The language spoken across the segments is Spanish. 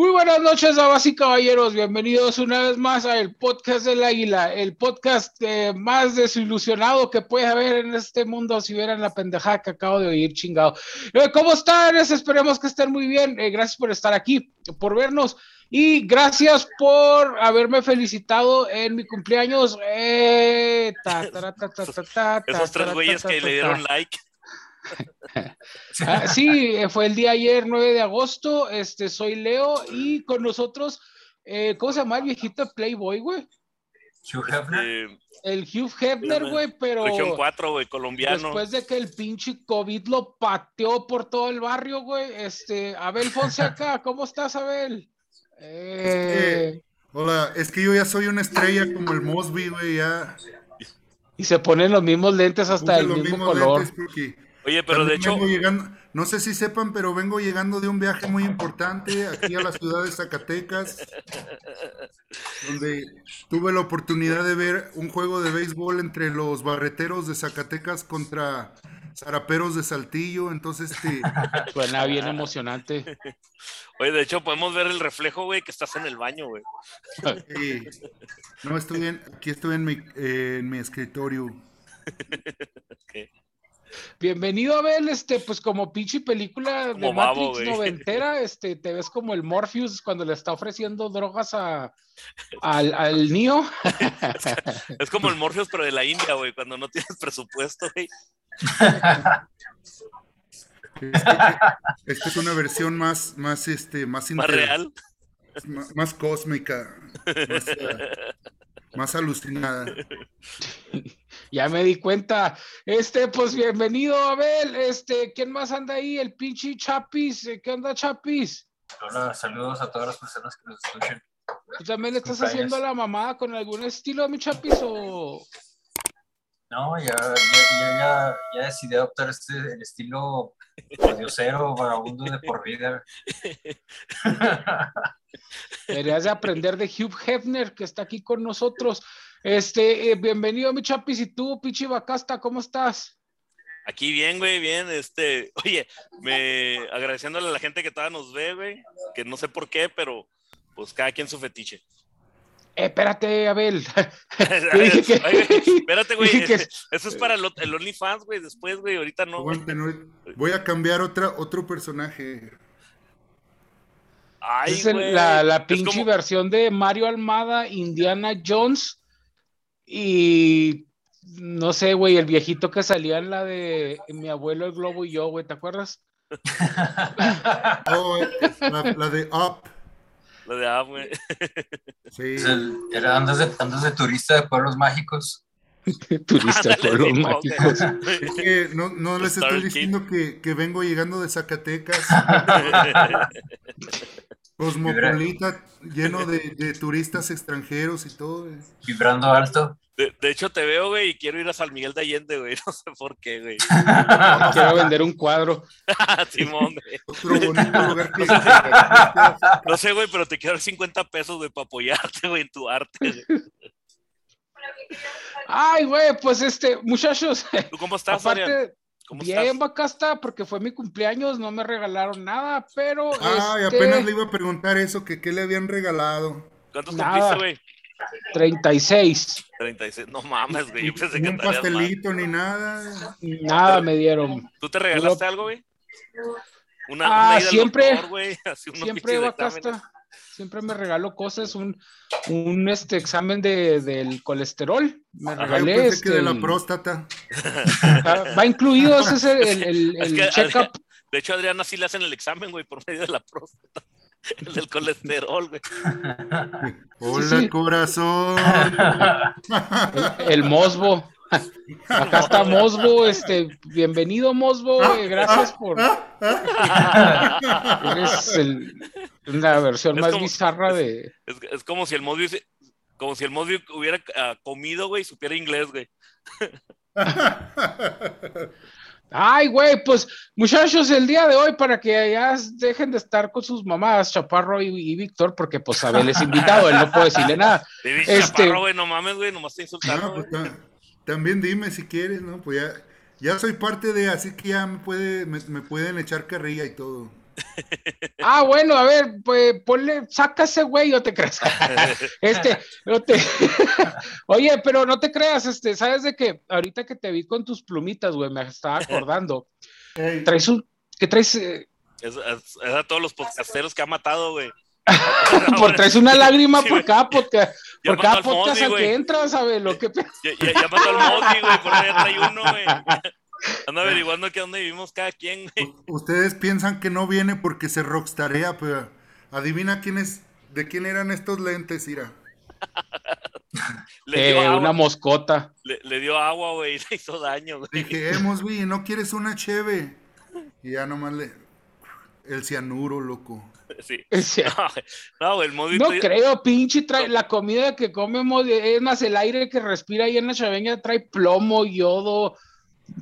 Muy buenas noches, damas y caballeros. Bienvenidos una vez más al podcast del Águila, el podcast eh, más desilusionado que puede haber en este mundo si vieran la pendejada que acabo de oír, chingado. Eh, ¿Cómo están? Esperemos que estén muy bien. Eh, gracias por estar aquí, por vernos y gracias por haberme felicitado en mi cumpleaños. Esos tres güeyes que le dieron like. Ah, sí, fue el día ayer, 9 de agosto. Este, soy Leo y con nosotros, eh, ¿cómo se llama el viejito Playboy, güey? Hugh Hefner. Eh, el Hugh Hefner, güey, pero. Región 4, güey, colombiano. Después de que el pinche COVID lo pateó por todo el barrio, güey. Este, Abel Fonseca, ¿cómo estás, Abel? Eh... hola, es que yo ya soy una estrella como el Mosby, güey, ya. Y se ponen los mismos lentes hasta el mismo color. Oye, pero de hecho. no sé si sepan, pero vengo llegando de un viaje muy importante aquí a la ciudad de Zacatecas, donde tuve la oportunidad de ver un juego de béisbol entre los barreteros de Zacatecas contra zaraperos de Saltillo. Entonces, este. Suena bien emocionante. Oye, de hecho, podemos ver el reflejo, güey, que estás en el baño, güey. Sí. No, estoy en, aquí estoy en mi, eh, en mi escritorio. Bienvenido a ver, este, pues como pinche película de Matrix noventera, este, te ves como el Morpheus cuando le está ofreciendo drogas a, al, al Neo. Es, como el Morpheus, pero de la India, güey, cuando no tienes presupuesto, güey. Esta es una versión más, más, este, más, ¿Más real. Más, cósmica, más, más alucinada. ya me di cuenta. Este, pues bienvenido, Abel. Este, ¿quién más anda ahí? El pinche Chapis. ¿Qué onda, Chapis? Hola, saludos a todas las personas que nos escuchen. ¿Tú también le estás haciendo la mamada con algún estilo, mi Chapis? O... No, ya, ya, ya, ya decidí adoptar este, el estilo diosero, vagabundo de por vida. Deberías de aprender de Hugh Hefner, que está aquí con nosotros. Este, eh, bienvenido, mi chapis. ¿Y tú, Pichi Bacasta, cómo estás? Aquí bien, güey, bien. Este, oye, me agradeciéndole a la gente que todavía nos ve, güey, que no sé por qué, pero pues cada quien su fetiche. Espérate, Abel. espérate, güey. Eso es para el, OnlyFans, güey. Después, güey. Ahorita no. Voy a cambiar otra, otro personaje. Ay, es la, la pinche versión de Mario Almada, Indiana Jones y no sé, güey, el viejito que salía en la de mi abuelo el globo y yo, güey, ¿te acuerdas? oh, la, de Up. De Up, güey. Sí. Era andas de, andas de turista de pueblos mágicos. turista de pueblos mágicos. Es que no, no les estoy diciendo que, que, vengo llegando de Zacatecas. Cosmopolita, lleno de, de, turistas extranjeros y todo. Vibrando alto. De, de, hecho, te veo, güey, y quiero ir a San Miguel de Allende, güey. No sé por qué, güey. quiero vender un cuadro. Simón, güey. Otro bonito lugar que... No sé, güey, pero te quiero dar 50 pesos, güey, para apoyarte, güey, en tu arte. Güey. Ay, güey, pues este, muchachos. ¿Tú cómo estás, aparte, Bien, Bacasta, porque fue mi cumpleaños, no me regalaron nada, pero. Ah, y apenas le iba a preguntar eso, que qué le habían regalado. ¿Cuántos cumpliste, güey? 36. 36, no mames, güey. Yo pensé que un pastelito ni nada. Nada me dieron. ¿Tú te regalaste algo, güey? Una, ah, siempre. Doctor, siempre, Bacasta siempre me regalo cosas, un, un este examen de, del colesterol. Me regalé. este, que de la próstata. Va, incluido, ese es el, el, el check-up. De hecho, Adriana sí le hacen el examen, güey, por medio de la próstata. El del colesterol, güey. Hola, corazón. El, el mosbo. Acá está Mosbo, este, bienvenido Mosbo, eh, gracias por. Eres el, la versión más bizarra de. Es, como si el Mosby, como si el Mosby hubiera uh, comido, güey, y supiera inglés, güey. Ay, güey, pues muchachos, el día de hoy para que ya dejen de estar con sus mamás, Chaparro y, Víctor, porque pues Abel es invitado, él no puede decirle nada. Este... Chaparro, güey, no mames, güey, nomás te insultando. No, pues, también dime si quieres, ¿no? Pues ya, ya soy parte de, así que ya me, puede, me, pueden echar carrilla y todo. Ah, bueno, a ver, pues ponle, saca ese güey, o te creas. este, no te... Oye, pero no te creas, este, ¿sabes de qué? Ahorita que te vi con tus plumitas, güey, me estaba acordando. Traes un, ¿qué traes? eh? Es, es- es a todos los podcasteros que ha matado, güey. por traes una lágrima Sí, por güey. cada podcast, Ya por cada podcast al que güey. entras, ¿sabes? Lo que Ya, ya, ya mató al Mosby, güey, por ahí ya trae uno, güey. Ando averiguando que dónde vivimos cada quien, güey. ustedes piensan que no viene porque se rockstarea, pero adivina quién es, de quién eran estos lentes, Ira. Le dio Eh, agua, una moscota. le, le dio agua, güey, y le hizo daño, güey. Dije, hemos vi, ¿no quieres una cheve? Y ya nomás le. El cianuro, loco. Sí. No, güey, No, güey, el Mosby No trae- creo, pinche, trae la comida que comemos, es más el aire que respira ahí en la chaveña, trae plomo, yodo,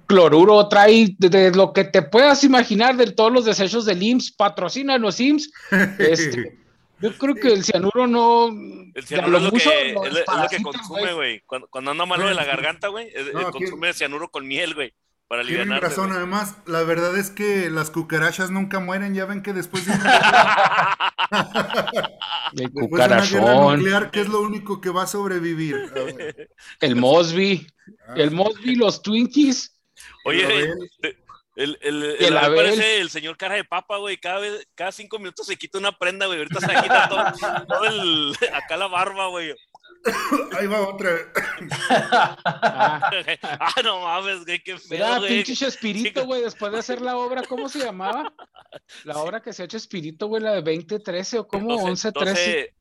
cloruro, trae de, de lo que te puedas imaginar de todos los desechos del IMSS, patrocinan los IMSS. Este, yo creo que el cianuro no. El cianuro es lo mucho que, es lo- es lo que consume, güey. Cuando, cuando anda malo de la garganta, güey, No, eh, aquí- consume cianuro con miel, güey. Para Tienen razón, además, la verdad es que las cucarachas nunca mueren, ya ven que después de, El después de una guerra cucarachón, nuclear, ¿qué es lo único que va a sobrevivir? A ver, el Mosby, ah, el Mosby, los Twinkies. Oye, Abel. el, el, el, el Abel Abel. parece el señor cara de papa, güey. Cada, vez, cada cinco minutos se quita una prenda, güey. Ahorita se quita todo, todo el, acá la barba, güey. Ahí va otra. Ah, ah, no mames, güey, qué feo, Era güey. pinche Chespirito, güey, después de hacer la obra, ¿cómo se llamaba? La obra que se ha hecho Chespirito, güey, la de 2013 o como 11, 13.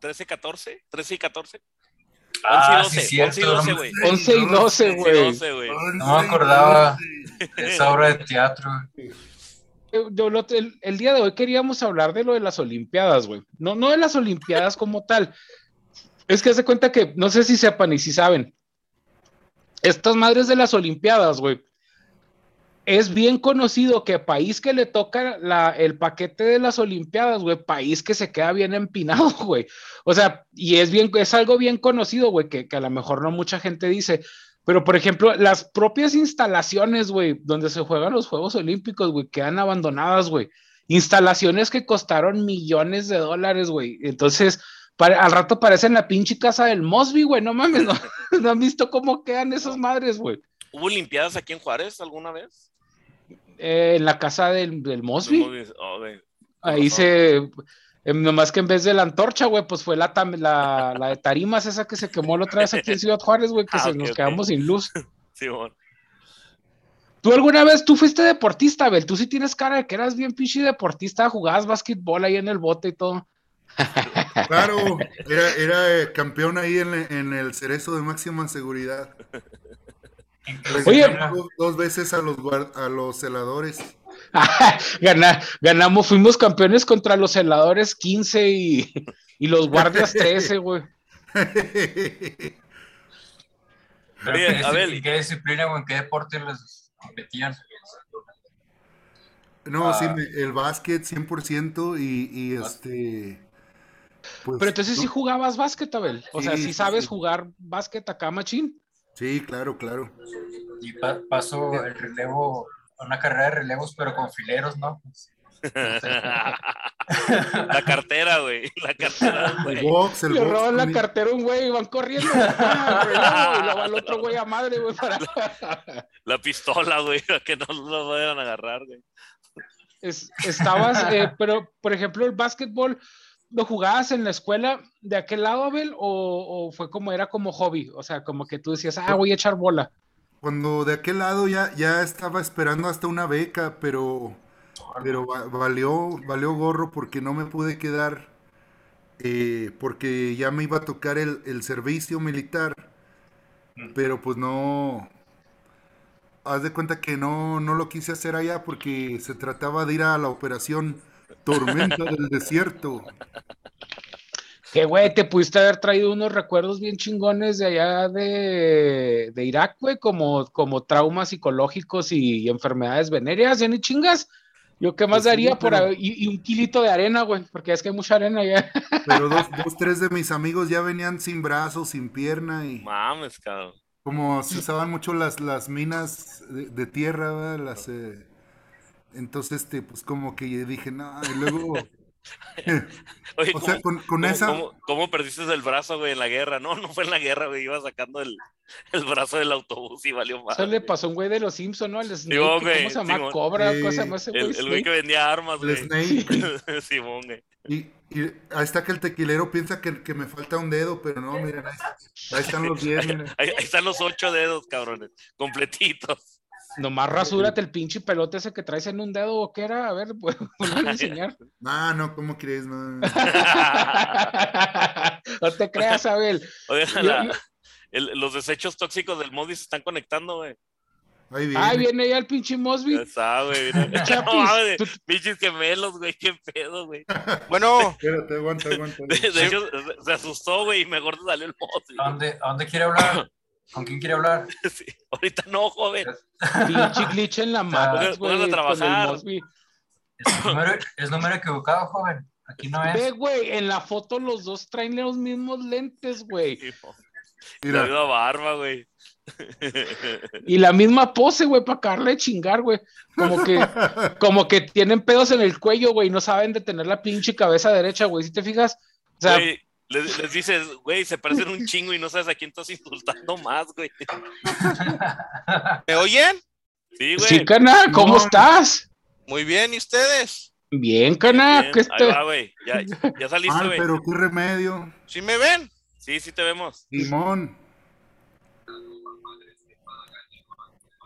13, 14, 13 y 14. Ah, 11 y sí, 12, 11 y cierto. 12, güey. 11 y 12, 11 y güey. 12, güey. No me acordaba de esa obra de teatro. Yo lo- el, el día de hoy queríamos hablar de lo de las Olimpiadas, güey. No, no de las Olimpiadas como tal. Es que hace cuenta que, no sé si sepan y si saben, estas madres de las Olimpiadas, güey, es bien conocido que país que le toca el paquete de las Olimpiadas, güey, país que se queda bien empinado, güey. O sea, y es bien, es algo bien conocido, güey, que, que a lo mejor no mucha gente dice. Pero, por ejemplo, las propias instalaciones, güey, donde se juegan los Juegos Olímpicos, güey, quedan abandonadas, güey. Instalaciones que costaron millones de dólares, güey. Entonces, para- al rato parecen la pinche casa del Mosby, güey. No mames, no, no han visto cómo quedan esas madres, güey. ¿Hubo Olimpiadas aquí en Juárez alguna vez? Eh, en la casa del, del Mosby. Oh. Ahí se. em, nomás que en vez de la antorcha, güey, pues fue la, la, la de tarimas esa que se quemó la otra vez aquí en Ciudad Juárez, güey, que Ah, se nos quedamos sin luz. Sí, bueno. ¿Tú alguna vez, tú fuiste deportista, Abel? Tú sí tienes cara de que eras bien pinche deportista, jugabas básquetbol ahí en el bote y todo. Claro, era, era eh, campeón ahí en, en el cerezo de máxima seguridad. Oye. Dos, dos veces a los, a los celadores. Gana- ganamos, fuimos campeones contra los celadores 15 y, y los guardias 13, güey. Pero Oye, ¿en qué, Abel. qué disciplina o en qué deporte les competían? No, Ah. sí, me- el básquet 100% y, y este... pues, Pero entonces sí no- jugabas básquet, Abel. O sea, Sí, sí sí, sabes sí. jugar básquet acá, machín. Sí, claro, claro. Y pa- paso el relevo, una carrera de relevos, pero con fileros, ¿no? la cartera, güey. La cartera, El güey. box, el Le box. roban la cartera a un güey y van corriendo. y lo va el otro güey a madre, güey, para... La pistola, güey, que no lo vayan a agarrar, güey. Es- estabas, eh, pero por ejemplo, el básquetbol, ¿lo jugabas en la escuela de aquel lado, Abel? O, o fue como era como hobby? O sea, como que tú decías, ah, voy a echar bola. Cuando de aquel lado ya, ya estaba esperando hasta una beca, pero, pero va- valió, valió gorro porque no me pude quedar, eh, porque ya me iba a tocar el, el servicio militar, pero pues no, haz de cuenta que no, no lo quise hacer allá porque se trataba de ir a la operación Tormenta del Desierto. Que, güey, te pudiste haber traído unos recuerdos bien chingones de allá de, de Irak, güey, como, como traumas psicológicos y, enfermedades venéreas, ya ni chingas. Yo qué más Pues sí, daría por pero- y un kilito de arena, güey, porque es que hay mucha arena allá. Pero dos, dos, tres de mis amigos ya venían sin brazos, sin pierna y... Mames, cabrón. Como se usaban mucho las, las minas de, de tierra, ¿verdad? Las, eh, Entonces, este, pues como que dije, no, y luego, Oye, o sea, ¿cómo, con, con cómo- esa, cómo- cómo perdiste el brazo, güey, en la guerra? No, no fue en la guerra, güey. Iba sacando el, el brazo del autobús y valió más. Eso le pasó a un güey de los Simpsons, ¿no? El Snake, Simón, ¿cómo se llama? Simón. Cobra, ¿cómo se Sí. llama ese güey? El, el güey que vendía armas, el güey. Snake, Simón, güey. y, y ahí está que el tequilero piensa que, que me falta un dedo, pero no, miren, ahí, ahí están los 10, miren. Ahí, ahí están los ocho dedos, cabrones. Completitos. Nomás rasúrate el pinche pelote ese que traes en un dedo, ¿o qué era? A ver, pues, vuelve a enseñar. Ah, no, ¿cómo crees? No. no te creas, Abel. Yo- la- el- los desechos tóxicos del Modi se están conectando, güey. Ahí viene. Ay, viene ya el pinche Ya Mosby. está, güey. mira. Chapis, No tú- Pinches gemelos, güey. Qué pedo, güey. Bueno, Espérate, aguanta, aguanta. De, de hecho, se- asustó, güey, y mejor te salió el Modi. ¿A dónde, ¿A dónde quiere hablar? ¿Con quién quiere hablar? Sí, Ahorita no, joven. pinche glitch en la güey. a trabajar. Es número, es número equivocado, joven. Aquí no Ve, es. güey, en la foto los dos traen los mismos lentes, güey. Mira. La misma barba, güey. Y la misma pose, güey, para acabarle de chingar, güey. Como que, como que tienen pedos en el cuello, güey, y no saben detener la pinche cabeza derecha, güey. Si te fijas, o sea, Güey, les, les dices, güey, se parecen un chingo y no sabes a quién estás insultando más, güey. ¿me oyen? Sí, güey. sí, cana, ¿cómo No. estás? Muy bien, ¿y ustedes? Bien, cana, Ahí este. va, güey. Ya, ya saliste, Ay, güey. pero qué remedio. ¿Sí me ven? Sí, sí te vemos. Simón.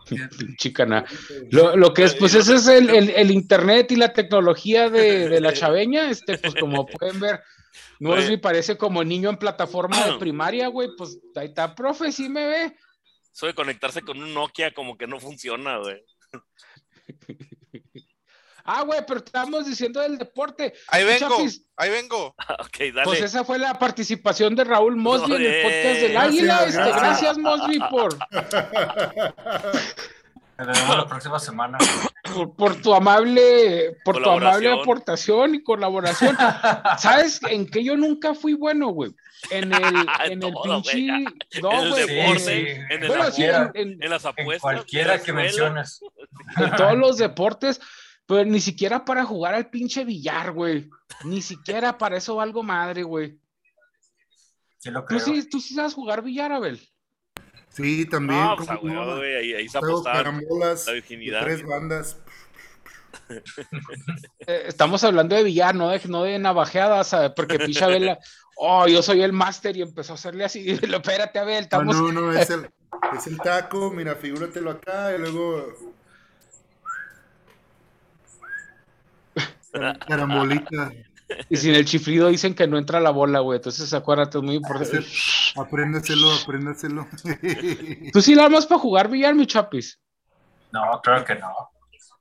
Pinche cana. Lo, lo que es, pues ese es el, el- el internet y la tecnología de, de la chaveña, este, pues como pueden ver, no parece como niño en plataforma de primaria, güey, pues ahí está, profe, sí me ve. Eso de conectarse con un Nokia como que no funciona, güey. Ah, güey, pero estamos diciendo del deporte. Ahí vengo, ahí vengo. ok, dale. Pues esa fue la participación de Raúl Mosby en el podcast del gracias, Águila. Este, gracias. gracias, Mosby, por, La próxima semana. por, tu amable, por tu amable aportación y colaboración. ¿Sabes en qué yo nunca fui bueno, güey? En el, en el pinche. No, en el güey. deporte, en- en el Bueno, sí, cualquiera. en, en- En las apuestas. cualquiera que escuela. menciones. en todos los deportes, pero ni siquiera para jugar al pinche billar, güey. Ni siquiera para eso valgo madre, güey. Sí lo ¿Tú sí, tú sí sabes jugar billar, Abel? Sí, también. No, pues, a ¿cómo no? güey. Ahí, ahí se Juego apostaba carambolas la virginidad. tres bandas. Eh, estamos hablando de billar, no de, no de navajeadas, ¿sabe? porque pinche Abel, la- oh, yo soy el máster y empezó a hacerle así. Lo, espérate, Abel, Ah, estamos. no, no, es el, es el taco, mira, figúratelo acá y luego. Carambolita. Y sin el chiflido dicen que no entra la bola, güey. Entonces acuérdate, es muy importante. Apréndaselo, apréndaselo. ¿Tú sí la armas para jugar billar, mi chapis? No, claro que no.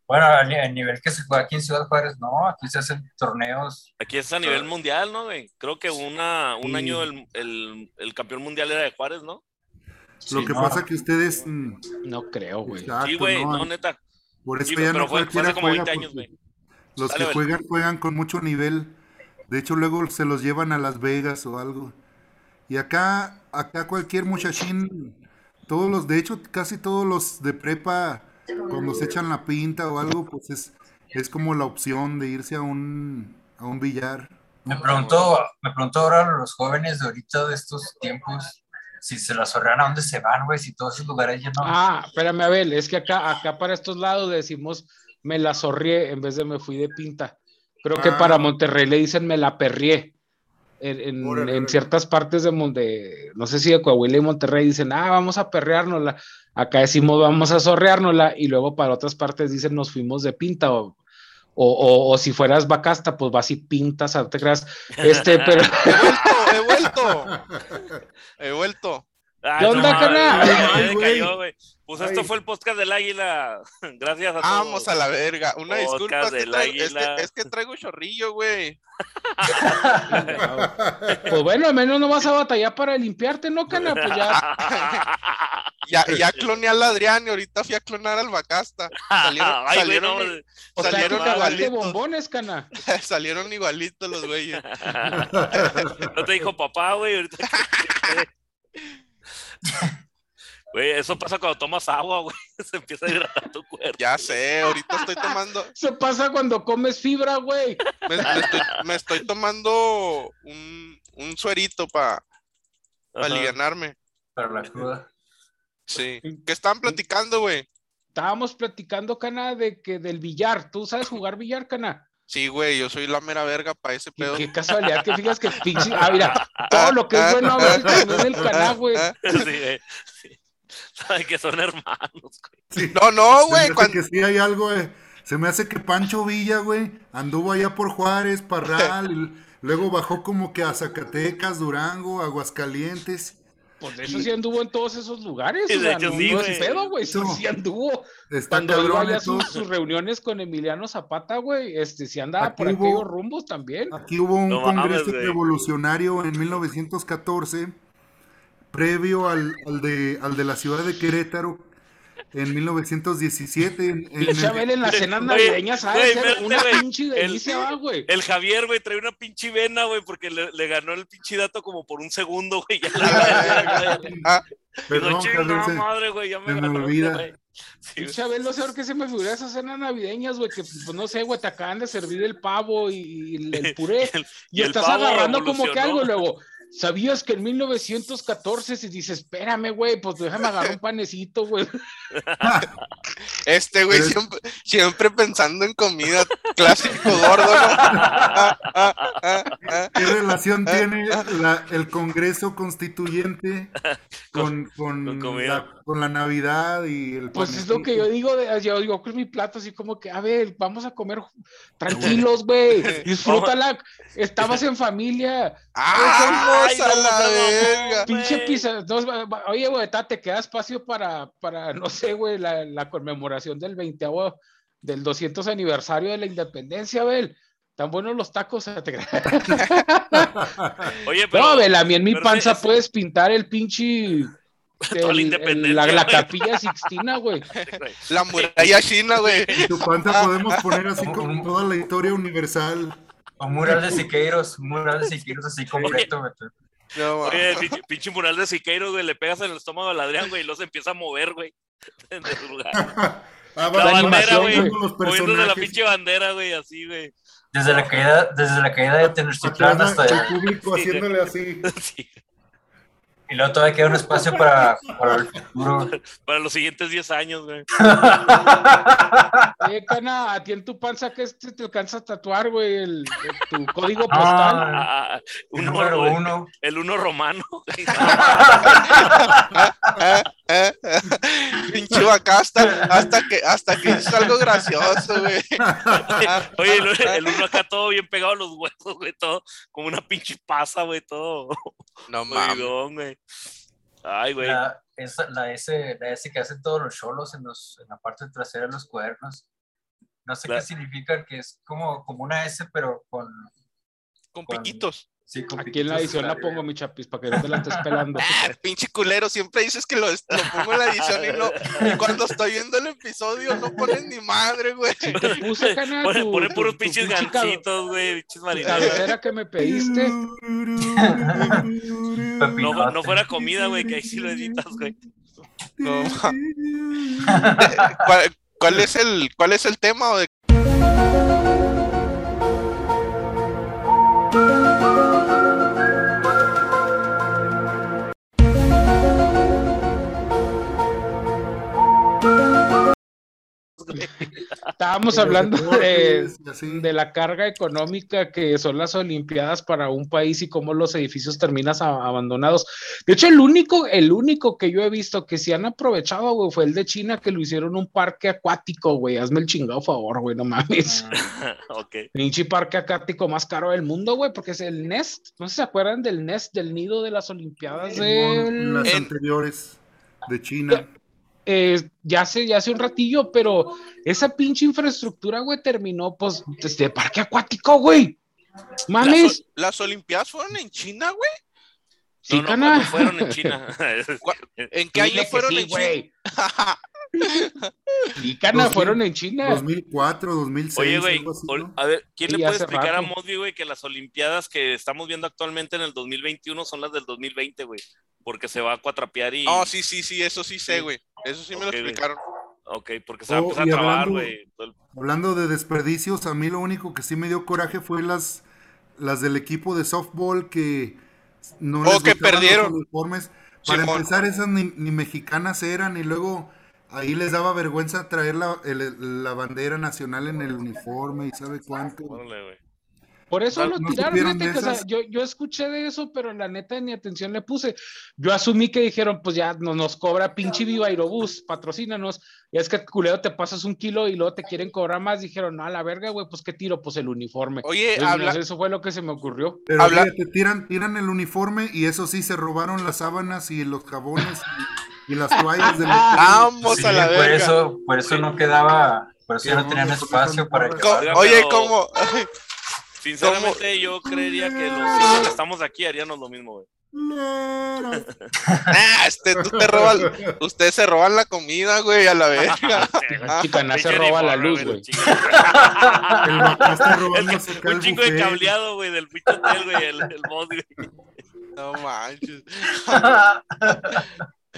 Bueno, al nivel que se juega aquí en Ciudad Juárez, no. Aquí se hacen torneos. Aquí es a nivel mundial, ¿no, güey? Creo que una, un Sí. año el, el, el campeón mundial era de Juárez, ¿no? Lo que no, pasa que ustedes. mm, No creo, güey. exacto, sí, güey, no, no, neta. Por eso Sí, ya pero no fue, fue cualquiera hace como juega 20 años, porque güey. Los Dale, que juegan, juegan con mucho nivel. De hecho, luego se los llevan a Las Vegas o algo. Y acá, acá cualquier muchachín, todos los, de hecho, casi todos los de prepa, cuando se echan la pinta o algo, pues es, es como la opción de irse a un, a un billar. Me preguntó, me preguntó ahora los jóvenes de ahorita de estos tiempos si se las ahorran a dónde se van, güey, si todos esos lugares ya no. Ah, espérame, Abel, es que acá, acá para estos lados decimos me la zorrié en vez de me fui de pinta. Creo que Ah. para Monterrey le dicen me la perrié. En, en- Órale, en órale. ciertas partes de, de- no sé si de Coahuila y Monterrey dicen, ah, vamos a perreárnosla. Acá decimos vamos a zorreárnosla y luego para otras partes dicen nos fuimos de pinta o, o, o- o si fueras vacasta, pues vas y pintas, no te creas. Este, pero He vuelto, he vuelto. He vuelto. Ah, ¿Qué onda, mames, carnal? Ay. Pues esto fue el podcast del águila. Gracias a todos. Vamos a la verga. Una Podcast disculpa, es que, traigo, es, águila. que, es que traigo chorrillo, güey. pues bueno, al menos no vas a batallar para limpiarte, ¿no, cana? Pues ya Ya, ya cloné al Adrián y ahorita fui a clonar al Bacasta. Salieron, Ay, güey, salieron, O sea, salieron cagaste igualitos. bombones, cana. salieron igualitos los güeyes. no te dijo papá, güey. ahorita- Güey, eso pasa cuando tomas agua, güey. Se empieza a hidratar tu cuerpo. Ya sé, ahorita estoy tomando, Se pasa cuando comes fibra, güey. me, me estoy, me estoy tomando un, un suerito para Ajá. alivianarme. Para la cruda. Sí. ¿Qué estaban platicando, güey? Estábamos platicando, Cana, de que del billar. ¿Tú sabes jugar billar, Cana? Sí, güey, yo soy la mera verga para ese pedo. qué casualidad que fijas que pinche. Ah, mira, todo lo que es bueno a ver también el Cana, güey. Sí, güey. Sí. Saben que son hermanos, güey. Sí. No, no, güey. cuando- que sí hay algo, eh. Se me hace que Pancho Villa, güey, anduvo allá por Juárez, Parral, y luego bajó como que a Zacatecas, Durango, Aguascalientes. Pues de eso sí anduvo en todos esos lugares. Sí, o de sea, hecho no, sí, no es güey. pedo, güey. Sí, No. sí anduvo. Está Cuando iba a sus, sus reuniones con Emiliano Zapata, güey, este, sí andaba Aquí por hubo- aquellos rumbos también. Aquí hubo un No mames, congreso güey. revolucionario en 1914, previo al, al de, al de la ciudad de Querétaro, en 1917. En, en- Pinche Abel en las cenas Oye, navideñas, ¿sabes? una güey. pinche El- delicia, va, güey. El Javier, güey, trae una pinche vena, güey, porque le, le ganó el pinche dato como por un segundo, güey. Ya la Ah, Perdón, se- madre, güey, ya me me ganó, olvida. Sí, no sé por qué se me figura esas cenas navideñas, güey, que pues no sé, güey, te acaban de servir el pavo y, y el, el puré. el- Y, y el estás agarrando como que algo, luego, ¿sabías que en 1914 se dice, espérame, güey, pues déjame agarrar un panecito, güey? Este, güey, Pero- siempre, siempre pensando en comida clásico gordo, ¿no? ¿Qué relación tiene la- el Congreso Constituyente con, con, con comida. la, con la Navidad y el Pues es lo que yo panecito? digo, de, yo digo con mi plato, así como que, a ver, vamos a comer tranquilos, güey, disfrútala, estabas en familia, ¡Ah, Ay, a la verga! pinche güey. pizza, no, oye, güey, te queda espacio para, para, no sé, güey, la, la conmemoración del 20 del 200 aniversario de la independencia, Abel. Tan buenos los tacos. te- Oye, pero. no, Abel, a mí en mi panza es- puedes pintar el pinche. Toda la el- el- independencia, la, la capilla Sixtina, güey. La muralla china, güey. Tu panza podemos poner así como toda la historia universal. Un mural de Siqueiros, un mural de Siqueiros así completo, güey. No. Oye, pinche, pinche mural de Siqueiro, güey, le pegas en el estómago al Adrián, güey, y luego se empieza a mover, güey. En su lugar. Ah, La bandera, güey. moviendo los Moviéndose la pinche bandera, güey, así, güey. Desde la caída, desde la caída de Tenochtitlán hasta el público haciéndole así. Sí, y luego todavía queda un espacio para, para el futuro. Para los siguientes 10 años, güey. Oye, Cana, a ti en tu panza que este te alcanza a tatuar, güey, el, el- tu código postal. Ah, Ah, el uno, número uno. El uno romano. Eh. Pinche vaca hasta, hasta que hasta que hizo algo gracioso, güey. Oye, el, el uno acá todo bien pegado a los huesos, güey, todo como una pinche pasa, güey, todo No mames. Ay, güey. La, esa- la S, la S que hacen todos los cholos en, los, en la parte trasera de los cuadernos. No sé La- qué significa, que es como, como una S, pero con. Con con- piquitos. Sí, con Aquí en la edición la pongo, mi chapis, para que no te la estés pelando. Ah, pinche culero, siempre dices que lo, lo pongo en la edición y no. Y cuando estoy viendo el episodio no pones ni madre, güey. Sí te puse, Pone, tu- pone tu- puros tu pinches gancitos, güey, pinches cabecera que me pediste. No, no fuera comida, güey, que ahí sí lo editas, güey. No, ma- ¿Cuál, cuál es el, ¿Cuál es el tema? o de- Estábamos de hablando de, de la carga económica que son las Olimpiadas para un país y cómo los edificios terminan abandonados. De hecho, el único, el único que yo he visto que sí han aprovechado, güey, fue el de China, que lo hicieron un parque acuático, güey. Hazme el chingado favor, güey, no mames. ok. Pinche parque acuático más caro del mundo, güey, porque es el Nest. ¿No se acuerdan del Nest, del nido de las Olimpiadas En del... las En- anteriores de China. Eh, ya hace, ya hace un ratillo, pero esa pinche infraestructura, güey, terminó, pues, desde parque acuático, güey. Las, Mames, las Olimpiadas fueron en China, güey. sí, no, no, cana. fueron en China. ¿En qué año fueron sí, en China? güey. Sí, cana, 2000, fueron en China. 2004, 2006, Oye, güey, a ver, ¿quién Sí, le puede explicar a. Mosby, güey, que las Olimpiadas que estamos viendo actualmente en el 2021 son las del 2020, güey? porque se va a cuatrapear y. No, sí, sí, sí, eso sí sé, Sí. güey. Eso sí me lo explicaron. Ok, porque se va a Oh, empezar a trabar, hablando- güey. Hablando de desperdicios, a mí lo único que sí me dio coraje fue las, las del equipo de softball que no Oh, les que gustaban los perdieron. uniformes. Para Simón. empezar, esas ni, ni mexicanas eran y luego ahí les daba vergüenza traer la, el- la bandera nacional en el uniforme y sabe cuánto. Órale. Por eso ¿No- lo no tiraron, de que, o sea, esas? yo, yo escuché de eso, pero la neta ni atención le puse. Yo asumí que dijeron, pues ya no, nos cobra pinche Viva Aerobús, patrocínanos. Y es que culero te pasas un kilo y luego te quieren cobrar más. Dijeron, no, a la verga, güey, pues qué tiro, pues el uniforme. Oye, Entonces, habla- pues, eso fue lo que se me ocurrió. Pero Habla- fíjate, tiran, tiran el uniforme y eso sí, se robaron las sábanas y los jabones y, y las toallas de los Vamos Sí, a la por verga. eso, por eso no quedaba, por eso ya no No, tenían espacio para que Oye, ¿cómo? Sinceramente, yo creería que los cinco que estamos aquí haríamos lo mismo, güey. Ah, este, tú te robas, ustedes se roban la comida, güey, a la verga. Ah, Chicana se roba la luz, güey. un chingo de cableado, güey, del pinche hotel, güey, el, el mod, güey. No manches.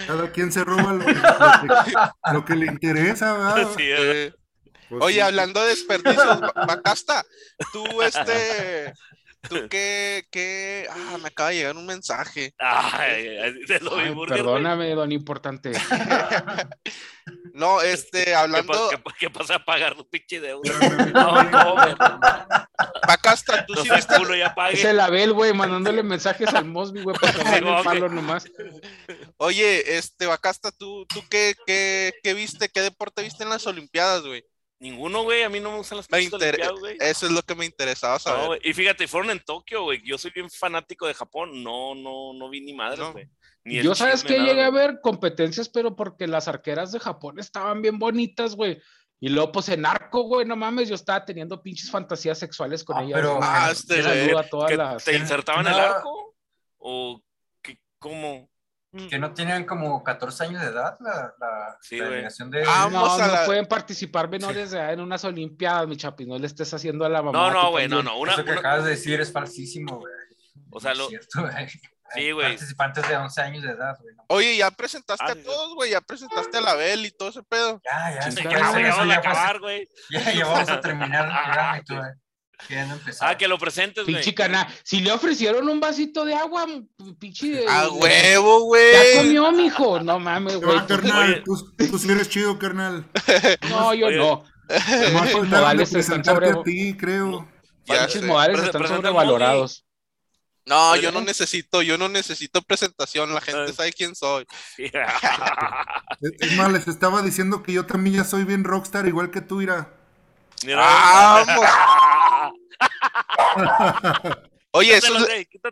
Cada quien se roba lo que, lo que- lo que le interesa, ¿verdad? Sí, güey. Eh, Pues Oye, sí. hablando de desperdicios, Ba- Bacasta, tú, este, tú qué, qué, ah, me acaba de llegar un mensaje. Ay, ay, de lo Ay, perdóname, don importante. No, este, ¿Qué, hablando, qué pa- qué pasa a pagar tu pinche deuda? No, no, güey. Bacasta, tú No sí viste, culo, ya Es pague. el Abel, güey, mandándole mensajes al Mosby, güey, para No, el palo nomás. oye, este, Bacasta, tú, tú qué, qué, qué viste, qué deporte viste en las Olimpiadas, güey. Ninguno, güey, a mí no me gustan las Me pinches inter- güey. Eso es lo que me interesaba No, saber. güey. Y fíjate, fueron en Tokio, güey. Yo soy bien fanático de Japón. No, no, no vi ni madres, No. güey. Ni el Yo sabes chisme, que nada, llegué a güey. ver competencias, pero porque las arqueras de Japón estaban bien bonitas, güey. Y luego, pues en arco, güey, no mames, yo estaba teniendo pinches fantasías sexuales con Ah, ellas. pero- güey. Ah, este, saludo a todas ¿Que las. ¿Te insertaban el No. arco? ¿O qué, cómo? Que no tenían como 14 años de edad la, la, Sí, la eliminación de... Ah, No, no la- pueden participar menores de edad en unas olimpiadas, mi chapi. No le estés haciendo a la mamá. No, no, güey, no, no. Una, Eso que una- acabas de decir es falsísimo, güey. O sea, lo- es cierto, güey. Sí, güey. Participantes de 11 años de edad, güey. no. Oye, ya presentaste Ah, a todos, güey, ya presentaste a la Bel y todo ese pedo. Ya, ya, Sí, ya, ya, eso vamos a ya acabar, güey. ya, ya vamos a terminar y tú, Ah, que lo presentes, güey. Pinche cana. Si le ofrecieron un vasito de agua, pinche. A huevo, Ya güey. comió, mijo. No mames, güey. Ah, carnal, Oye. tú, tú sí eres chido, carnal. No, yo Oye. no. Más Pinches faltaron de modales están sobre. a ti, creo. Ya Pinches modales están sobrevalorados. No, yo no necesito, yo no necesito presentación, la gente sabe quién soy. Sí. Es más, les estaba diciendo que yo también ya soy bien rockstar, igual que tú, Ira. Mira, Vamos. Oye, eso,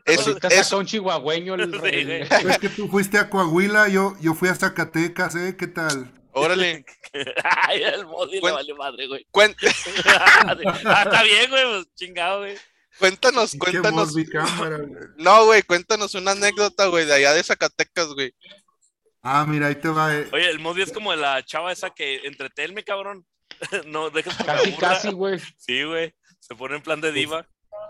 eso- eso- un chihuahueño el, güey. Es que tú fuiste a Coahuila, yo, yo fui a Zacatecas, ¿eh? ¿Qué tal? órale. Ay, el Modi le vale madre, güey. Cuen- ah, está bien, güey, pues chingado, güey. cuéntanos, cuéntanos. Mosby cámara, güey. No, güey, cuéntanos una anécdota, güey, de allá de Zacatecas, güey. Ah, mira, ahí te va. eh. Oye, el Modi es como la chava esa que entretenme, cabrón. no, dejas que Casi, casi, güey. Sí, güey. Se pone en plan de diva.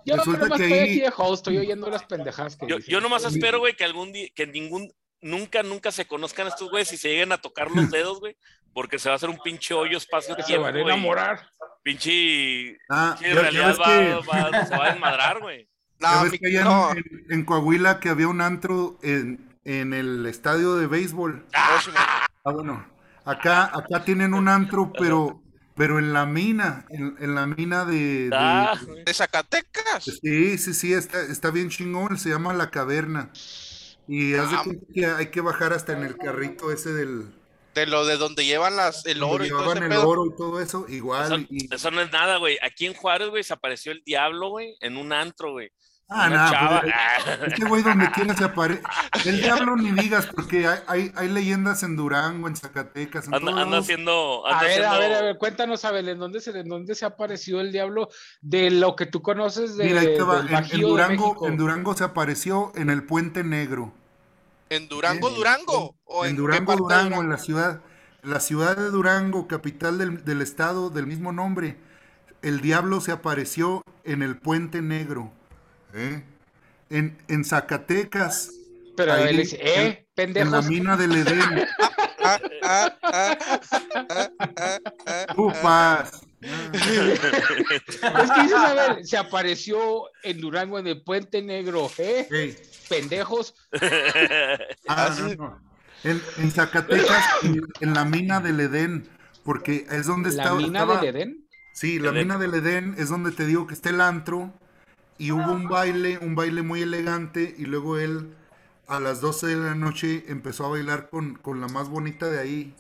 Yo Resulta nomás que estoy ahí- aquí de host, estoy oyendo las pendejadas que Yo, dicen. yo nomás espero, güey, que algún día, que ningún, nunca, nunca se conozcan estos güeyes y se lleguen a tocar los dedos, güey. Porque se va a hacer un pinche hoyo espacio que se tiempo, van a enamorar. Pinche, Ah, pinche ya realidad ves va, que, va- se va a desmadrar, güey. No, mi- que allá en- no. en, en Coahuila que había un antro en, en el estadio de béisbol. Sí, Ah, bueno, acá, acá tienen un antro, pero, pero en la mina, en, en la mina de, de- Ah. ¿De Zacatecas? Sí, sí, sí, está, está bien chingón, se llama La Caverna. Y haz de Ah. cuenta que hay que bajar hasta en el carrito ese del... De lo de donde llevan las, el donde oro y todo llevaban ese el pedo. oro y todo eso, Eso, igual. y- eso no es nada, güey. Aquí en Juárez, güey, se apareció el diablo, güey, en un antro, güey. Ah, nada, chava. pues, Ah. este güey donde quiera se aparece. El diablo ni digas, porque hay, hay, hay leyendas en Durango, en Zacatecas, en Anda, todos anda haciendo. A Anda ver, a ver, haciendo- a ver, cuéntanos, Abel, ¿en dónde se, en dónde se ha aparecido el diablo de lo que tú conoces de, Mira, ahí te va. del En, en Bajío de Durango, en Durango se apareció en el Puente Negro. ¿En Durango, Durango? ¿O en Durango, de Durango, en la ciudad, la ciudad de Durango, capital del, del estado del mismo nombre, el diablo se apareció en el Puente Negro. ¿Eh? En, en Zacatecas, Pero Ahí, él dice, eh, en- En la pendejos. mina del Edén. Upas. Es que dices, a ver, se apareció en Durango en el Puente Negro, ¿eh? Pendejos. ah, no, no. En, en Zacatecas, en, en la mina del Edén, porque es donde La está, mina estaba- del Edén. Sí, la Edén. mina del Edén es donde te digo que está el antro y hubo un baile, un baile muy elegante y luego él a las 12 de la noche empezó a bailar con, con la más bonita de ahí.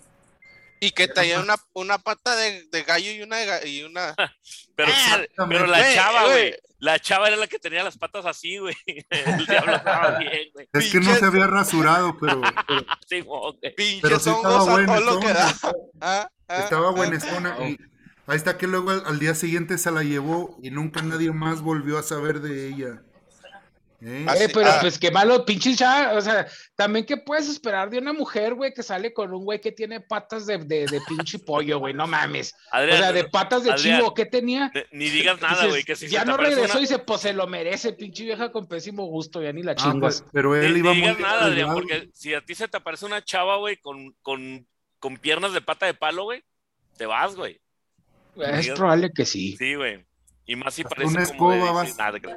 Y que traía una, una pata de, de gallo y una, y una... Pero, Exactamente. pero la Güey, chava, güey. La chava era la que tenía las patas así, güey. El diablo estaba bien, güey. Es que no se había rasurado, pero, pero Sí, güey. Pinches sí estaba hongos a bueno, todo lo que da. estaba- Ah, ah, estaba ah. Y ahí está que luego al, al día siguiente se la llevó y nunca nadie más volvió a saber de ella. ¿Eh? Eh, pero ah. pues qué malo, pinches ya, o sea, también qué puedes esperar de una mujer, güey, que sale con un güey que tiene patas de, de, de pinche pollo, güey, no mames. O sea, de patas de Adrián, chivo, ¿qué tenía? de- ni digas nada, güey. Que si ya no regresó una- y dice, pues se lo merece, pinche vieja con pésimo gusto, ya ni la Ah, chingas. pues, pero él Ni, iba ni muy digas nada, Adrián, porque si a ti se te aparece una chava, güey, con, con, con piernas de pata de palo, güey, te vas, güey. Es digas- probable que sí. Sí, güey. Y más si parece una como de... escoba vas. nada, que-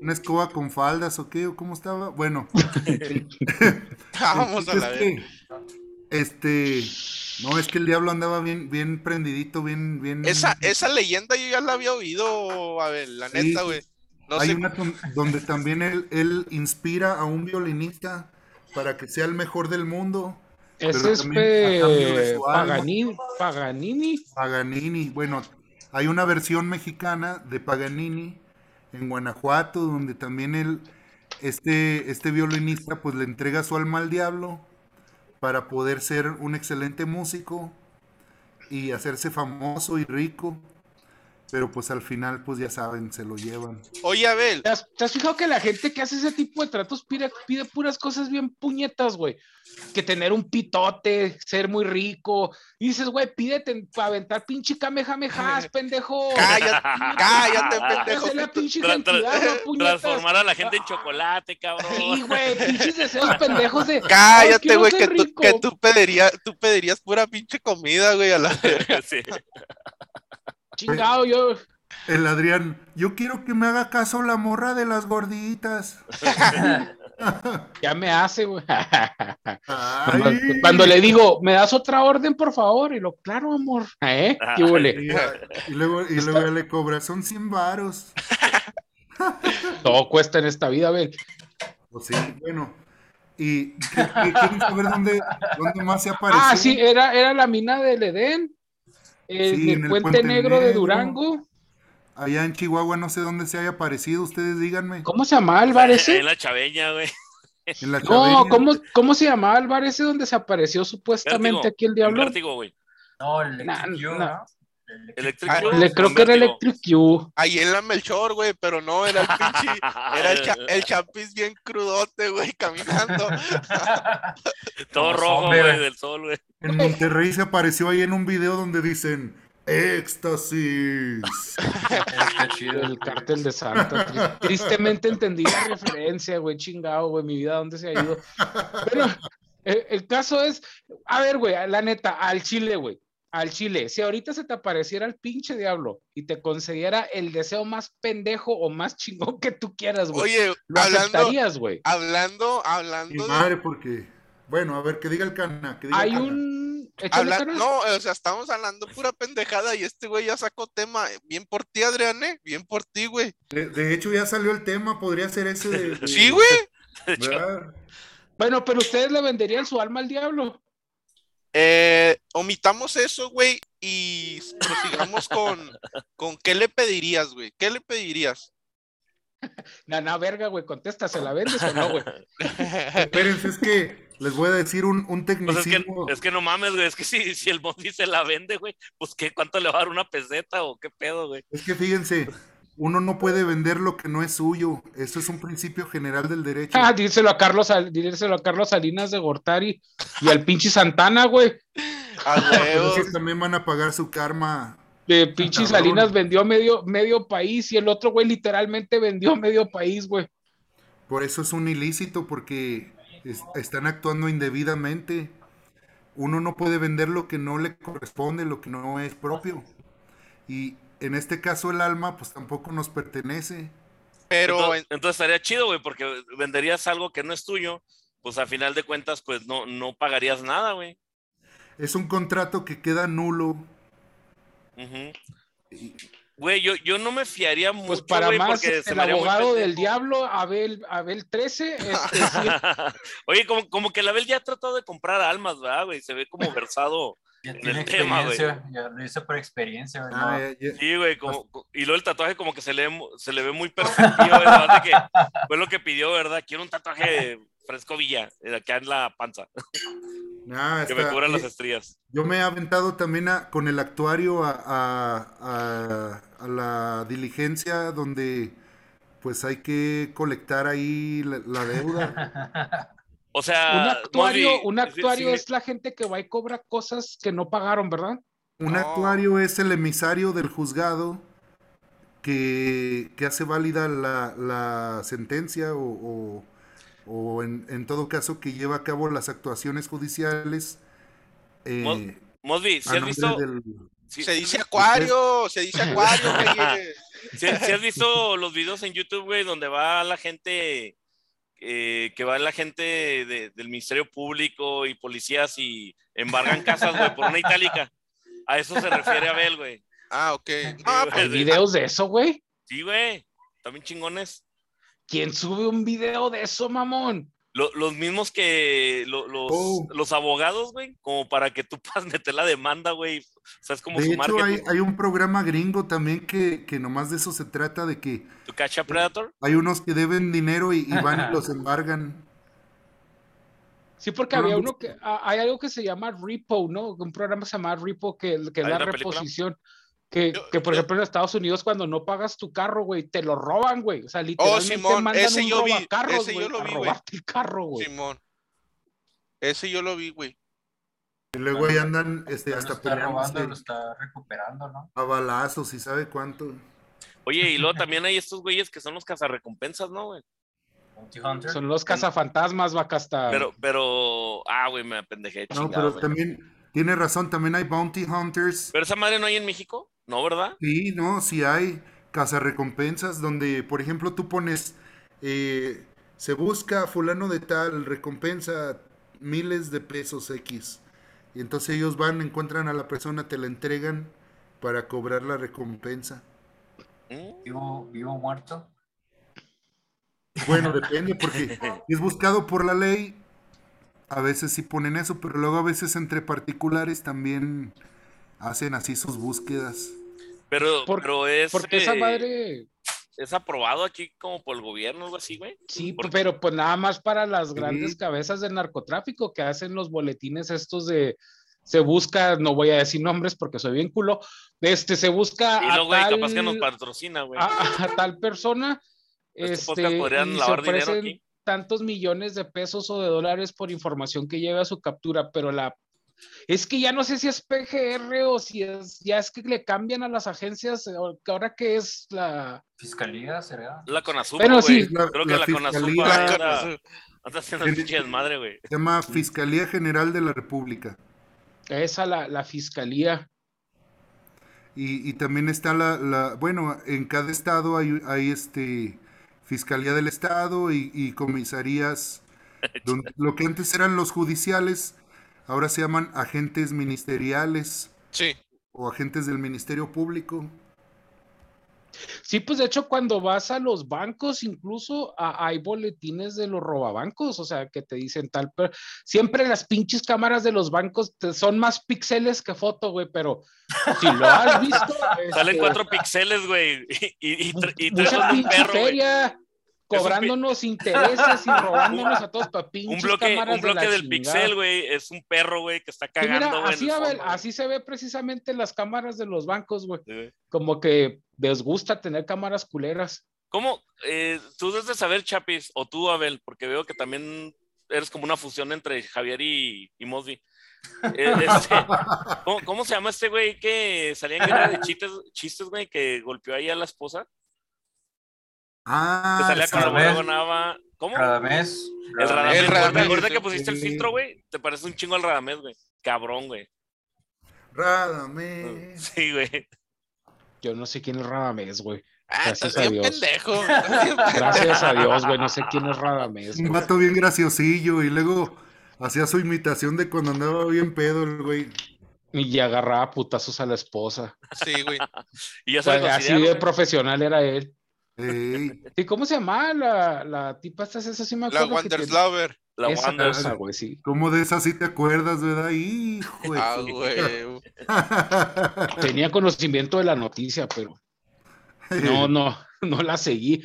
¿Una escoba con faldas o qué? ¿O cómo estaba? Bueno. Vamos a la vez. que, este, no, es que el diablo andaba bien, bien prendidito, bien, bien. Esa, esa leyenda yo ya la había oído, a ver, la Sí. neta, güey. No Hay sé, una donde también él, él inspira a un violinista para que sea el mejor del mundo, Ese es pe- Paganini. Paganini. Bueno, hay una versión mexicana de Paganini en Guanajuato, donde también él, este, este violinista, pues le entrega su alma al diablo para poder ser un excelente músico y hacerse famoso y rico. Pero pues al final, pues ya saben, se lo llevan. oye, Abel, ¿Te has, te has fijado que la gente que hace ese tipo de tratos pide, pide puras cosas bien puñetas, güey? Que tener un pitote, ser muy rico. Y dices, güey, pídete para aventar pinche kamehamehas, pendejo. cállate, cállate, pendejo. la pinche Tra- tra- no transformar a la gente en chocolate, cabrón. Sí, güey, pinches deseos pendejos de. "Ay, Cállate, güey, que tú, rico". que tú pedirías, tú pedirías pura pinche comida, güey, a la Sí. Chingado, yo. El Adrián, yo quiero que me haga caso la morra de las gorditas. Ya me hace, güey. Cuando, cuando le digo, ¿me das otra orden, por favor? Y lo, claro, amor. ¿Eh? ¿Qué huele? Y, y luego, y luego le cobra, son 100 varos. Todo cuesta en esta vida, güey. Pues sí, bueno. ¿Y qué- qué- quieren saber dónde, dónde más se apareció? Ah, sí, era, era la mina del Edén. El, Sí, el en el puente, Puente negro, de. Durango. Allá en Chihuahua no sé dónde se haya aparecido, ustedes díganme. ¿Cómo se bar ese? En la chaveña, güey. En la No. ¿cómo, ¿cómo se bar ese donde se apareció supuestamente Vértigo. aquí el diablo? Vértigo, güey. No, el Nah. Electric Ah, Le creo que era. Electric U. Ahí en la Melchor, güey, pero no, era el pinche, era el, cha- el chapis bien crudote, güey, caminando. Todo Como rojo, güey, del sol, güey. En Monterrey se apareció ahí en un video donde dicen éxtasis. Está chido. El cártel de Santa. Tri- Tristemente entendí la referencia, güey, chingado, güey, mi vida, ¿dónde se ha ido? Bueno, el, el caso es, a ver, güey, la neta, al Chile, güey, al Chile, si ahorita se te apareciera el pinche diablo y te concediera el deseo más pendejo o más chingón que tú quieras, güey, Oye, lo hablando, aceptarías, güey. hablando, Mi hablando de, madre, porque. Bueno, a ver, que diga el cana. Que diga Hay el cana. un... habla- no, o sea, estamos hablando pura pendejada y este güey ya sacó tema. Bien por ti, Adrián, ¿eh? Bien por ti, güey. De, de hecho, ya salió el tema, podría ser ese de. de- Sí, güey. Bueno, pero ustedes le venderían su alma al diablo. Eh, omitamos eso, güey, y prosigamos con, con qué le pedirías, güey. ¿Qué le pedirías? No, verga, güey, contesta, ¿se la vendes o no, güey? Espérense, es que les voy a decir un, un Pues es que, tecnicismo. es que no mames, güey. Es que si, si el Bondi se la vende, güey, pues qué, ¿cuánto le va a dar una peseta o qué pedo, güey? Es que fíjense, uno no puede vender lo que no es suyo. Eso es un principio general del derecho. Ah, díselo a Carlos, díselo a Carlos Salinas de Gortari y al pinche Santana, güey. A Pero huevo. esos también van a pagar su karma. De pinche Cabrón. Salinas vendió medio, medio país y el otro, güey, literalmente vendió medio país, güey. Por eso es un ilícito, porque es- están actuando indebidamente. Uno no puede vender lo que no le corresponde, lo que no es propio. Y en este caso el alma, pues tampoco nos pertenece. Pero entonces, en- entonces estaría chido, güey, porque venderías algo que no es tuyo, pues a final de cuentas, pues no, no pagarías nada, güey. Es un contrato que queda nulo. Y- Güey, yo, yo no me fiaría mucho, Pues para güey, más, porque se el abogado del diablo, Abel, Abel 13, este, sí, Oye, como, como que la Abel ya ha tratado de comprar almas, ¿verdad, güey? Se ve como versado. Ya En tiene el tema, güey. ya lo hice por experiencia, güey. Ah, no. Sí, güey, como, co- y luego el tatuaje como que se le, se le ve muy perfectivo, ¿verdad? De que fue lo que pidió, ¿verdad? Quiero un tatuaje fresco Villa, eh, acá en la panza, nah, que me está- cubran las estrías. Yo me he aventado también a- con el actuario a, a- a- a la diligencia donde pues hay que colectar ahí la, la deuda. O sea, un actuario, Mosby, un sí- actuario sí- es la gente que va y cobra cosas que no pagaron, ¿verdad? Un No. actuario es el emisario del juzgado que, que hace válida la, la sentencia o, o- o en, en todo caso que lleva a cabo las actuaciones judiciales. eh, Mos- Mosby, ¿si a has visto? del- sí- se dice acuario, se dice acuario, güey. ¿sí- sí has visto los videos en YouTube, güey, donde va la gente, eh, que va la gente de- del Ministerio Público y policías y embargan casas, güey, por una itálica? A eso se refiere Abel, güey. Ah, ok. Ah, güey. Hay videos de eso, güey. Sí, güey, también chingones. ¿Quién sube un video de eso, mamón? Lo- los mismos que lo- los, Oh. los abogados, güey, como para que tú puedas meter la demanda, güey. O sea, es como De su hecho, hay, marketing. hay un programa gringo también que, que nomás de eso se trata, de que ¿Tu cacha Predator? hay unos que deben dinero y, y van y los embargan. Sí, porque había no, uno que, ah, hay algo que se llama Repo, ¿no? Un programa que se llama Repo, que, que es ¿Hay la una película? Que, Yo- que, por yo- ejemplo, en Estados Unidos, cuando no pagas tu carro, güey, te lo roban, güey. O sea, literalmente Oh, Simón, mandan ese un yo vi, robacarros, ese yo lo a vi, güey. robarte el carro, güey. Simón. Ese yo lo vi, güey. Y luego ahí andan este, No lo hasta está robando, peleándose lo está recuperando, ¿no? a balazos y sabe cuánto. Oye, y luego también hay estos güeyes que son los cazarrecompensas, ¿no, güey? Son los cazafantasmas, vaca hasta. Pero, pero, ah, güey, me apendejé, No, chingado, pero también tiene razón, también hay bounty hunters. Pero esa madre no hay en México, ¿no, verdad? Sí, no, sí hay cazarrecompensas donde, por ejemplo, tú pones, eh, se busca fulano de tal, recompensa miles de pesos X. Y entonces ellos van, encuentran a la persona, te la entregan para cobrar la recompensa. ¿Mm? Vivo, vivo muerto. Bueno, depende, porque es buscado por la ley. A veces sí ponen eso, pero luego a veces entre particulares también hacen así sus búsquedas. Pero, Por- pero es, Porque esa eh, madre, es aprobado aquí como por el gobierno, algo así, güey. sí, pero pues nada más para las grandes Sí. cabezas del narcotráfico que hacen los boletines estos de. Se busca, no voy a decir nombres porque soy bien culo. Este, se busca Y a no, güey, tal, capaz que nos patrocina, güey. a, a tal persona. Este Este, podrían y se lavar dinero ofrecen aquí. tantos millones de pesos o de dólares por información que lleve a su captura, pero la es que ya no sé si es PGR o si es ya es que le cambian a las agencias eh, ahora que es la Fiscalía, ¿será? La Conazuma, Pero güey. sí. La- Creo que la la, fiscalía- anda, anda haciendo pinche desmadre, güey. Se llama Fiscalía General de la República. esa la, la fiscalía. Y, y también está la, la- bueno, en cada estado hay, hay este Fiscalía del Estado y, y comisarías, donde- lo que antes eran los judiciales, ahora se llaman agentes ministeriales Sí. o agentes del Ministerio Público. Sí, pues de hecho cuando vas a los bancos incluso a- hay boletines de los robabancos, o sea, que te dicen tal, pero siempre las pinches cámaras de los bancos te- son más píxeles que foto, güey, pero si lo has visto, Salen este, cuatro píxeles, güey. Y, y, y, y tres mucha son un perro, feria, cobrándonos intereses y robándonos a todos para pinches Un bloque, un de bloque del chingada. pixel, güey, es un perro, güey, que está mira, cagando, en así, el fondo, se ve precisamente las cámaras de los bancos, güey. Sí. Como que les gusta tener cámaras culeras. ¿Cómo? Eh, tú debes de saber, Chapis, o tú, Abel, porque veo que también eres como una fusión entre Javier y, y Mosby. Eh, este, ¿cómo, cómo se llama este güey que salía en guerra de chistes, chistes, güey, que golpeó ahí a la esposa? Que Ah, salía sí, con la Radamés. huevonaba. ¿Cómo? El Radamés, El güey. Radamés, Ahorita que sí. pusiste el filtro, güey, te parece un chingo al Radamés, güey. Cabrón, güey. Rádame. Sí, güey. Yo no sé quién es Radamés, güey. Ah, Gracias a bien Dios. pendejo. Gracias a Dios, güey. No sé quién es Radamés. Un vato bien graciosillo y luego hacía su imitación de cuando andaba bien pedo el güey. Y agarraba putazos a la esposa. Sí, güey. Y ya sea, así de profesional era él. Ey, ¿Y cómo se llama la, la tipa esta? Esa sí me La acuerdo. que tiene- Wanderslover. La Wanda. cosa, güey, sí. ¿Cómo de esa sí te acuerdas, verdad? Hijo de Ah, güey. Tenía conocimiento de la noticia, pero no, no, no la seguí.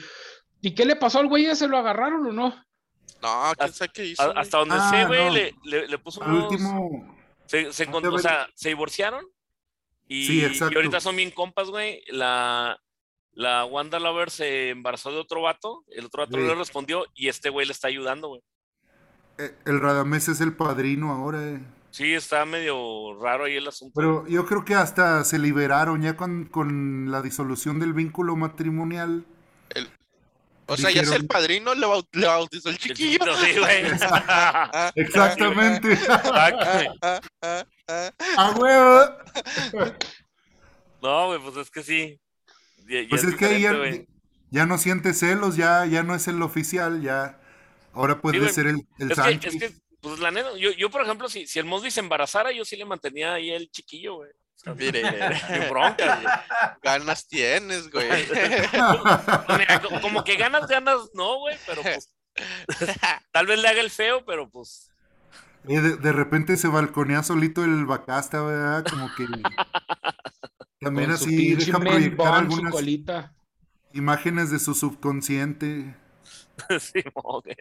¿Y qué le pasó al güey? ¿Se lo agarraron o no? No, quién sabe qué hizo. Güey? Hasta donde Ah, sé, güey, no. le, le, le puso Al unos... último, Se, Ya o sea, se divorciaron y, Sí, y ahorita son bien compas, güey. La, la Wanda Lover se embarazó de otro vato, el otro vato no Sí. le respondió y este güey le está ayudando, güey. eh, el Radamés es el padrino ahora. eh. Sí, está medio raro ahí el asunto. Pero yo creo que hasta se liberaron ya con, con la disolución del vínculo matrimonial. O sea, ya es el padrino, le, baut- le bautizó el El chiquillo. chiquito, sí, güey. Ah, Exactamente. Exacto, güey. ah, ah, ah. ¡A huevo! no, güey, pues es que sí. Ya- ya Pues es que ya, ya no siente celos, ya, ya no es el oficial, ya. Ahora puede Sí, güey. ser el, el Es que, Sánchez. es que, pues la neta, yo, yo por ejemplo, si, si el Mosby se embarazara, yo sí le mantenía ahí el chiquillo, güey. Mire, sin broncas, güey. ganas tienes, güey. Mira, como que ganas, ganas, no, güey, pero pues. Tal vez le haga el feo, pero pues. De, de repente se balconea solito el Bacasta, ¿verdad? Como que también así deja proyectar algunas colita. imágenes de su subconsciente. sí, güey.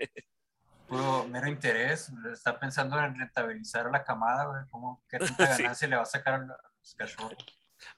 Puro mero interés. Está pensando en rentabilizar a la camada, güey. ¿Cómo, ¿Qué tanta Sí. ganancia le va a sacar a los cachorros?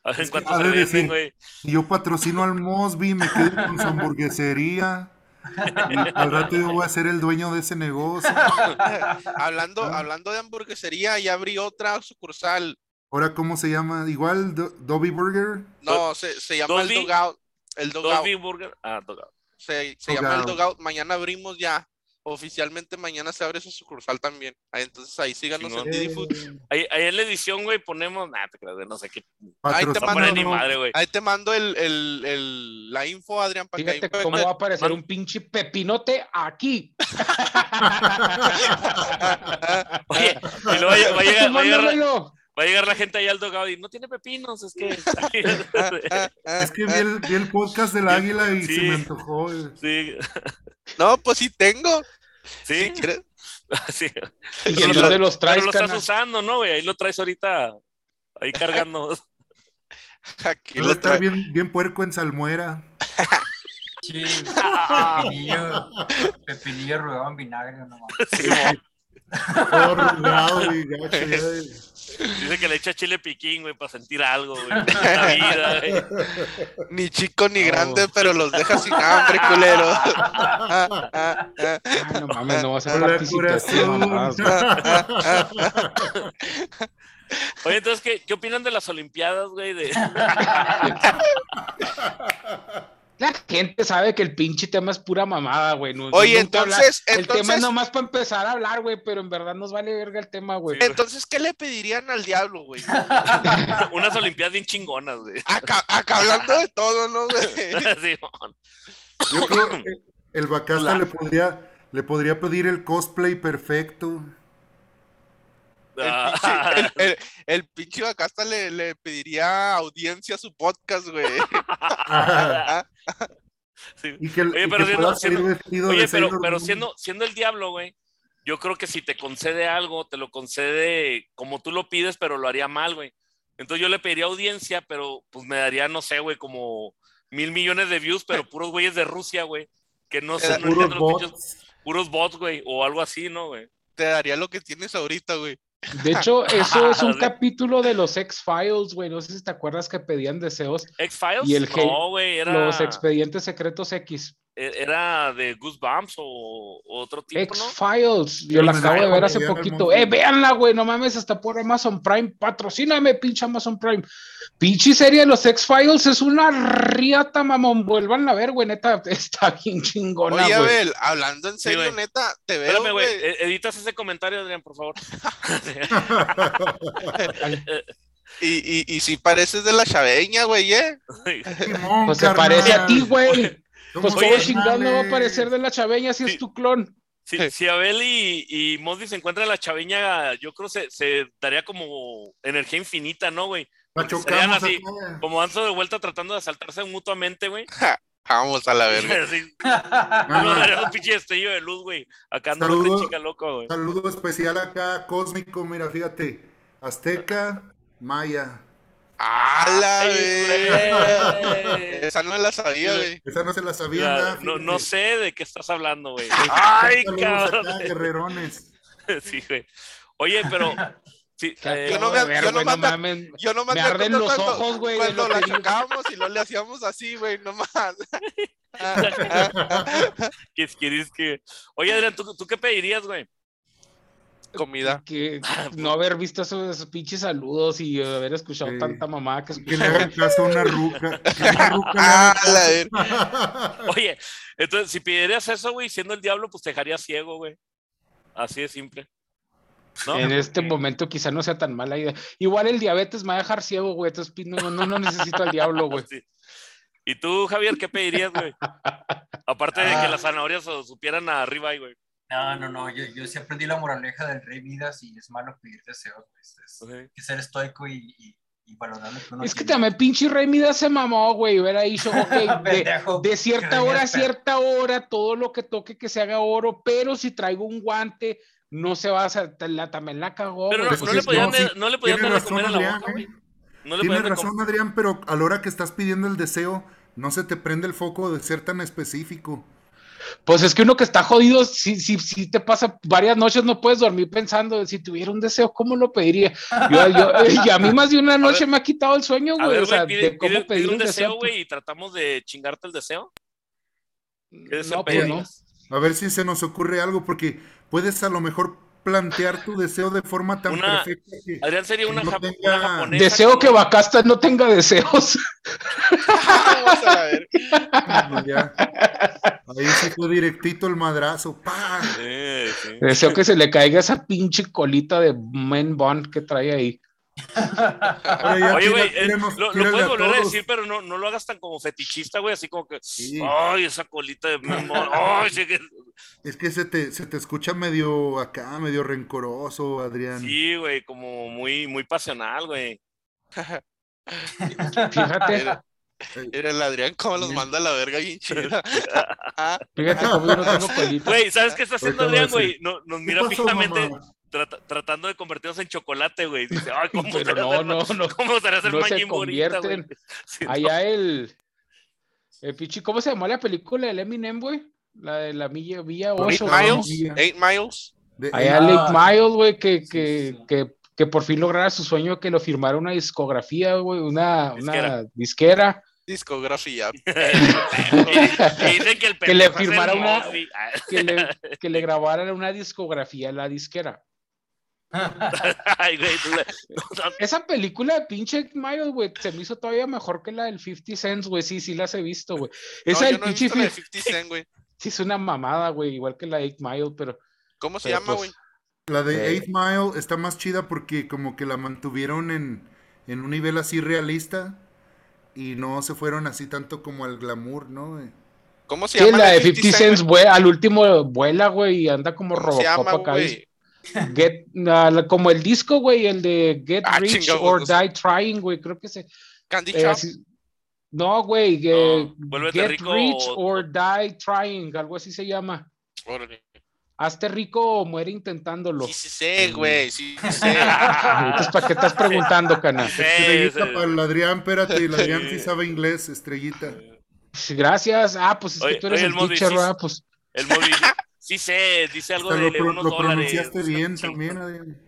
A ver en que cuánto se decir- güey. Si yo patrocino al Mosby, me quedo con su hamburguesería. Al rato yo voy a ser el dueño de ese negocio. hablando, Ah. hablando de hamburguesería, ya abrí otra sucursal. Ahora, ¿cómo se llama? Igual, Do- Dobby Burger. No, se, se llama el. Dogout. El Dogout. Burger. Ah, Dogout. Se, se llama el Dogout. Dogout. Mañana abrimos ya. Oficialmente mañana se abre esa sucursal también. Ah, Entonces ahí síganos Chingón. en Didi Food. Ahí, ahí en la edición, güey, ponemos. Nah, te creas, güey, no sé qué. Ahí te No mando- pone ni madre, güey. Ahí te mando el, el, el- la info, Adrián, para que ahí Fíjate cómo va a aparecer un pinche pepinote aquí. Oye, y luego va, a- va a llegar, va, a llegar, Mándamelo. va a llegar la gente ahí al Dogout y no tiene pepinos, es que. Es que vi el, vi el podcast del águila y Sí. se me antojó. sí, No, pues sí tengo. Sí, Si quieres. sí. ¿Y Pero los Pero traes, lo estás usando, ¿no, güey? Ahí lo traes ahorita. Ahí cargando. Aquí lo traigo. bien, bien puerco en salmuera. Sí, pepinillo, pepinillo rogado en vinagre, no mames. Sí. Todo gacho, de- Dice que le echa chile piquín, güey, para sentir algo, güey. La vida, güey. Ni chico ni grande, pero los deja sin hambre, culero. Ah, ah, ah. Ay, no mames, no vas a Hola, participar. corazón. Oye, entonces, ¿qué, ¿qué opinan de las Olimpiadas, güey? De... La gente sabe que el pinche tema es pura mamada, güey. no- Oye, habla- entonces- El tema es nomás para empezar a hablar, güey, pero en verdad nos vale verga el tema, güey. Entonces, ¿qué le pedirían al diablo, güey? Unas Olimpiadas bien chingonas, güey. Acá, acá hablando de todo, ¿no, güey? Simón. Yo creo que el Bacasta le podría, le podría pedir el cosplay perfecto. El Ah, pinche, el, el- pinche Bacasta le, le pediría audiencia a su podcast, güey. Ajá. sí. Y que, Oye, y pero que siendo- Oye, pero, siendo, siendo el diablo, güey, yo creo que si te concede algo, te lo concede como tú lo pides, pero lo haría mal, güey. Entonces yo le pediría audiencia, pero pues me daría, no sé, güey, como mil millones de views, pero puros güeyes de Rusia, güey. Que no sé, no los puros bots, güey, o algo así, ¿no, güey? Te daría lo que tienes ahorita, güey. De hecho, eso es un capítulo de los X-Files, güey. No sé si te acuerdas que pedían deseos. X-Files? Y el no, güey, era... Los expedientes secretos X. e- era de Goosebumps o, o otro tipo, ¿no? X-Files, yo la acabo de ver hace poquito. Eh, véanla, güey, no mames, hasta por Amazon Prime, patrocíname, pinche Amazon Prime. Pinche serie de los X-Files es una riata, mamón, vuelvan a ver, güey, neta, está bien chingona, Oye. Abel, hablando en serio, neta, te veo, Espérame, güey. e- Editas ese comentario, Adrián, por favor. Y, y, y si pareces de la chaveña, güey, ¿eh? Simón, Pues se parece a ti, güey. Pues todo chingado no va a carnales. parecer de la chaveña si Sí. es tu clon. Si, si Abel y, y Mosby se encuentran en la chaviña, yo creo se, se daría como energía infinita, ¿no, güey? Chocamos así, como anzo de vuelta tratando de asaltarse mutuamente, güey. Vamos a la verga. Uno daría un pinche destello de luz, güey. Acá no te chica loco, güey. Saludo especial acá, cósmico, mira, fíjate. Azteca, Maya. ¡A la güey. Esa no la sabía, güey. Esa no se la sabía nada. no, no sé de qué estás hablando, güey. Ay, cabrón. acá, guerrerones. Sí, güey. Oye, pero. Sí, eh, Yo no me- yo no me anda- mames. Yo no me, Me arden los cuando, ojos, güey, Cuando lo la chocábamos y no le hacíamos así, güey, nomás. ¿qué es- quieres que- Oye, Adrián, ¿tú, tú qué pedirías, güey? Comida. Que no haber visto esos, esos pinches saludos y haber escuchado Sí. tanta mamá que Que le haga escuchaba. caso a una ruca. Una ruca le ¡A haga la. Oye, entonces, si pidieras eso, güey, siendo el diablo, pues te dejaría ciego, güey. Así de simple. ¿No? En este momento quizá no sea tan mala idea. Igual el diabetes me va a dejar ciego, güey. Entonces no, no, no necesito al diablo, güey. Sí. ¿Y tú, Javier, qué pedirías, güey? Aparte de que Ah. las zanahorias supieran a arriba, güey. No, no, no, yo, yo sí aprendí la moraleja del rey Midas y es malo pedir deseos, pues, es- que ser estoico y, y, y valorar lo que uno Es que tiene. también pinche Rey Midas se mamó, güey. Hubiera dicho, ok, de, de cierta hora a cierta hora, todo lo que toque que se haga oro, pero si traigo un guante, no se va a hacer, la, también la cagó. Pero no, güey, no pues le podían, no, sí, no le podían dar razón, comer en la Adrián, boca, ¿eh? güey. No le Tienes razón, comer. Adrián, pero a la hora que estás pidiendo el deseo, no se te prende el foco de ser tan específico. Pues es que uno que está jodido, si, si, si te pasa varias noches, no puedes dormir pensando, si tuviera un deseo, ¿cómo lo pediría? Yo, yo- y a mí más de una noche me ha quitado el sueño, güey. ver, O sea, pide, de cómo pide- pedir pide un deseo. güey, y tratamos de chingarte el deseo. ¿Qué deseo no, pues no. A ver si se nos ocurre algo, porque puedes a lo mejor plantear tu deseo de forma tan Una- perfecta que Adrián sería una, no tenga- una japonesa. Deseo que Bacasta no tenga deseos. Vamos a verga. ya. Ahí sí fue directito el madrazo. ¡pa! Sí, sí. Deseo que se le caiga esa pinche colita de Men Bond que trae ahí. Oye, güey, eh, lo, puedes volver a decir, pero no, no lo hagas tan como fetichista, güey, así como que, Sí. ay, esa colita de mamón, ay, sí, que- Es que se te, se te escucha medio acá, medio rencoroso, Adrián. sí, güey, como muy, muy pasional, güey. Fíjate, Era, era el Adrián como los manda a la verga bien chida. Ah, fíjate cómo yo no tengo colita. Güey, ¿sabes qué está haciendo Adrián, güey? No, nos ¿Qué mira pasó, fijamente mamá? Trata- tratando de convertirnos en chocolate, güey. Dice, ay, ¿cómo Pero no, no, no. ¿Cómo gustaría ser no se convierten. No. Allá el, el pinche, ¿cómo se llamó la película del Eminem, güey? La de la Villa, Villa Eight 8. miles. Eight miles. De- Allá Ah, Lake Miles, güey, que, Sí, que, sí. que, que por fin lograra su sueño que lo firmara una discografía, güey, una, Disquera. una disquera. Discografía. Que el Que le el firmara una-. Ah, Que le, que le grabaran una discografía a la disquera. Ay, güey, no le- no, no, Esa película de pinche Eight Miles, güey, se me hizo todavía mejor que la del 50 Cents, güey. Sí, sí las he visto, güey. Esa No, del yo no he pinche visto la de 50 50 Cent, güey. sí es una mamada, güey, igual que la 8 Mile, pero ¿Cómo se Pero, llama, pues, güey? La de Eh. 8 Mile está más chida porque como que la mantuvieron en, en un nivel así realista y no se fueron así tanto como al glamour, ¿no? Eh, ¿Cómo se sí, llama? la de 50 50 Cents, güey, al último vuela, güey, y anda como ¿Cómo se Robocop acá. güey? Get, ah, como el disco, güey, el de Get Ah, Rich chingados, or. Die Trying, güey, creo que se... Candy eh, así- no, güey, eh, No, Get rico Rich o- or Die Trying, algo así se llama. Órale. Hazte rico o muere intentándolo. Sí, sí sé, güey. Sí, sí sé. Entonces, ¿para qué estás preguntando, cana? Sí, Estrellita sí. para el Adrián, espérate, el Adrián sí sabe inglés, estrellita. Gracias. Ah, pues es Oye, que tú eres oye, el el teacher, ¿verdad? Pues El Mosby, sí sé, dice algo Hasta de lo, unos lo dólares. pronunciaste bien Sí. también, Adrián.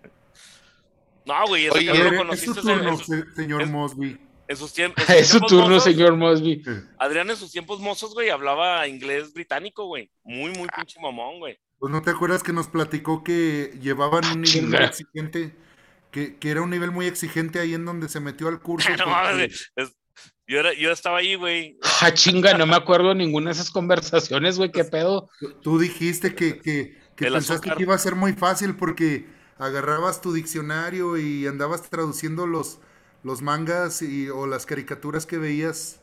No, güey, eso Oye, ver, lo es conociste en- en turno, su- se- señor es- Mosby. En sus, tiemp- en sus Es su turno, mozos, señor Mosby. Adrián en sus tiempos mozos, güey, hablaba inglés británico, güey. Muy, muy pinche mamón, güey. Pues no te acuerdas que nos platicó que llevaban un nivel muy exigente, que, que era un nivel muy exigente ahí en donde se metió al curso. No porque-. Es- yo, era, yo estaba ahí, güey. Ah, chinga, no me acuerdo ninguna de esas conversaciones, güey, qué pedo. Tú dijiste que, que, que pensaste azúcar. que iba a ser muy fácil porque agarrabas tu diccionario y andabas traduciendo los, los mangas y, o las caricaturas que veías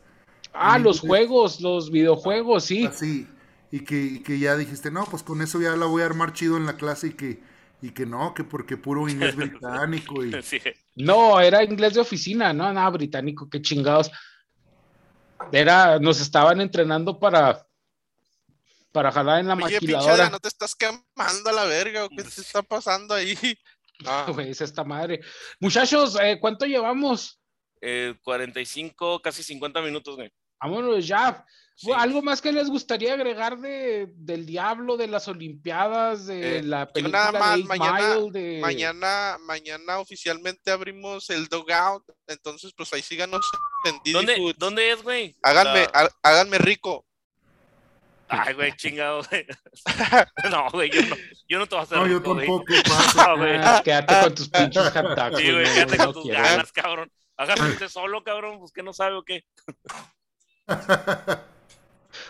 Ah, los juegos, los videojuegos, sí. así y que, y que ya dijiste, no, pues con eso ya la voy a armar chido en la clase y que, y que no, que porque puro inglés británico y Sí. No, era inglés de oficina, no, nada, británico, qué chingados. Era, nos estaban entrenando para, para jalar en la Oye, maquiladora. ¿no te estás quemando a la verga o qué te está pasando ahí? Ah, Güey, es esta madre. Muchachos, eh, ¿cuánto llevamos? Eh, 45, casi 50 minutos, güey. Vámonos ya. Sí. ¿Algo más que les gustaría agregar de, del Diablo, de las Olimpiadas, de Eh, la película nada más, de mañana- Mile, de... mañana, mañana oficialmente abrimos el dogout, entonces pues ahí síganos en Didi ¿Dónde, Foods. ¿Dónde es, güey? Háganme, La- háganme rico. Ay, güey, chingado, güey. No, güey, yo no, yo no te voy a hacer no, yo rico, tampoco paso. No, güey. Ah, quédate con tus pinches hot Sí, güey, quédate no con tus quiero. ganas, cabrón. Hágase usted solo, cabrón, pues que no sabe o qué.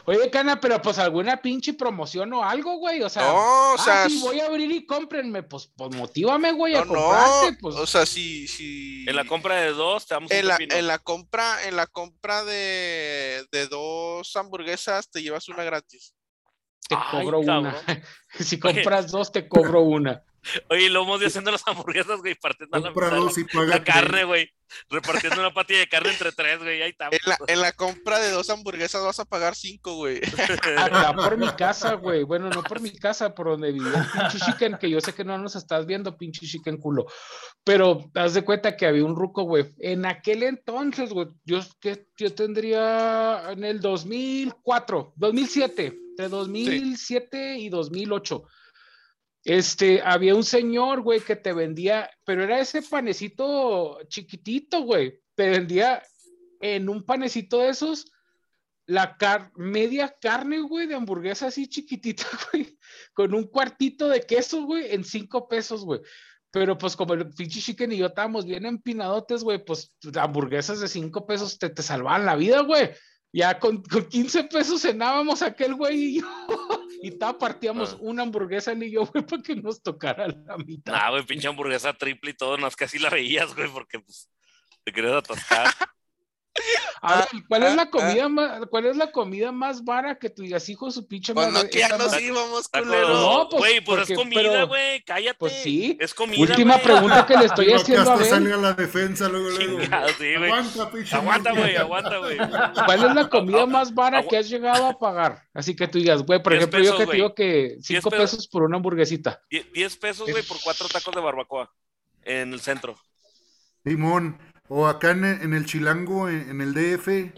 Oye, Cana, pero pues alguna pinche promoción o algo, güey, o sea... No, o ah, sí, voy a abrir y cómprenme, pues, pues motívame, güey, no, a no, comprarte, pues. o sea, si, si En la compra de dos te damos un en la, pepino. en la compra, en la compra de, de dos hamburguesas te llevas una gratis. te Ay, cobro una. si compras dos, te cobro una. Oye, y lo hemos haciendo las hamburguesas, güey, partiendo la, la, carne, güey. Repartiendo una patilla de carne entre tres, güey. Ahí estamos. En la, en la compra de dos hamburguesas vas a pagar cinco, güey. Acá por mi casa, güey. Bueno, no por mi casa, por donde vivía el pinche chicken, que yo sé que no nos estás viendo, pinche chicken culo. Pero haz de cuenta que había un ruco, güey. En aquel entonces, güey, yo, que, yo tendría en el 2004, 2007, entre 2007 y 2008. Este, había un señor, güey, que te vendía, pero era ese panecito chiquitito, güey. Te vendía en un panecito de esos la car media carne, güey, de hamburguesa así chiquitita, güey, con un cuartito de queso, güey, en cinco pesos, güey. Pero pues como el pinche chicken y yo estábamos bien empinadotes, güey, pues hamburguesas de cinco pesos te, te salvaban la vida, güey. Ya con, con 15 pesos cenábamos aquel güey y yo. Y ta, partíamos Ah. una hamburguesa él y yo, güey, para que nos tocara la mitad. Nah, güey, pinche hamburguesa triple y todo, no es que así la veías, güey, porque pues te querías atascar. A ver, ¿cuál es ah, la comida más, cuál es la comida más vara que tú digas, hijo de su pinche Pues madre, no, que ya nos madre"? íbamos, culero. No, pues, Güey, pues porque- es comida, pero- güey, cállate. Pues sí. Es comida, Última güey. pregunta que le estoy haciendo a ver. salga la defensa luego, luego. Chingado, sí, güey. Aguanta, pinche Aguanta, güey, aguanta, güey. ¿Cuál es la comida más vara que has llegado a pagar? Así que tú digas, güey, por 10 ejemplo, yo pesos, que te digo que 5 pesos. pesos por una hamburguesita. Die- 10 pesos, güey, por cuatro tacos de barbacoa en el centro. Simón, o acá en en el Chilango, en, el DF,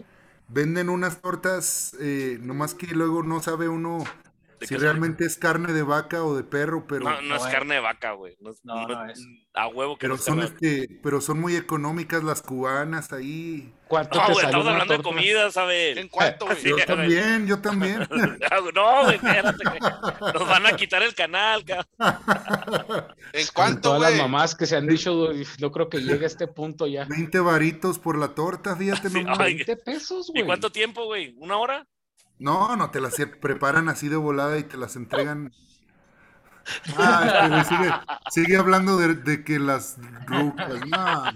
venden unas tortas, eh, nomás que luego no sabe uno ¿De si realmente es carne de vaca o de perro, pero, No, no es No, carne de vaca, güey. No, es- No, no no es-. A huevo que no pero es son carne de- este, pero son muy económicas las cubanas ahí. ¿Cuánto No, te güey, estamos hablando de torta? comida, ¿sabes? ¿En cuánto, güey? Sí, Yo güey. también, yo también. No, güey, espérate. Nos van a quitar el canal, cabrón. ¿En Con cuánto, todas las mamás que se han dicho, güey, no creo que llegue a este punto ya. 20 varitos por la torta, fíjate Sí, ay, 20 pesos, ¿Y güey. cuánto tiempo, güey? ¿Una hora? No, no te las preparan así de volada y te las entregan. Ah, pero sigue, sigue hablando de, de que las rucas, no.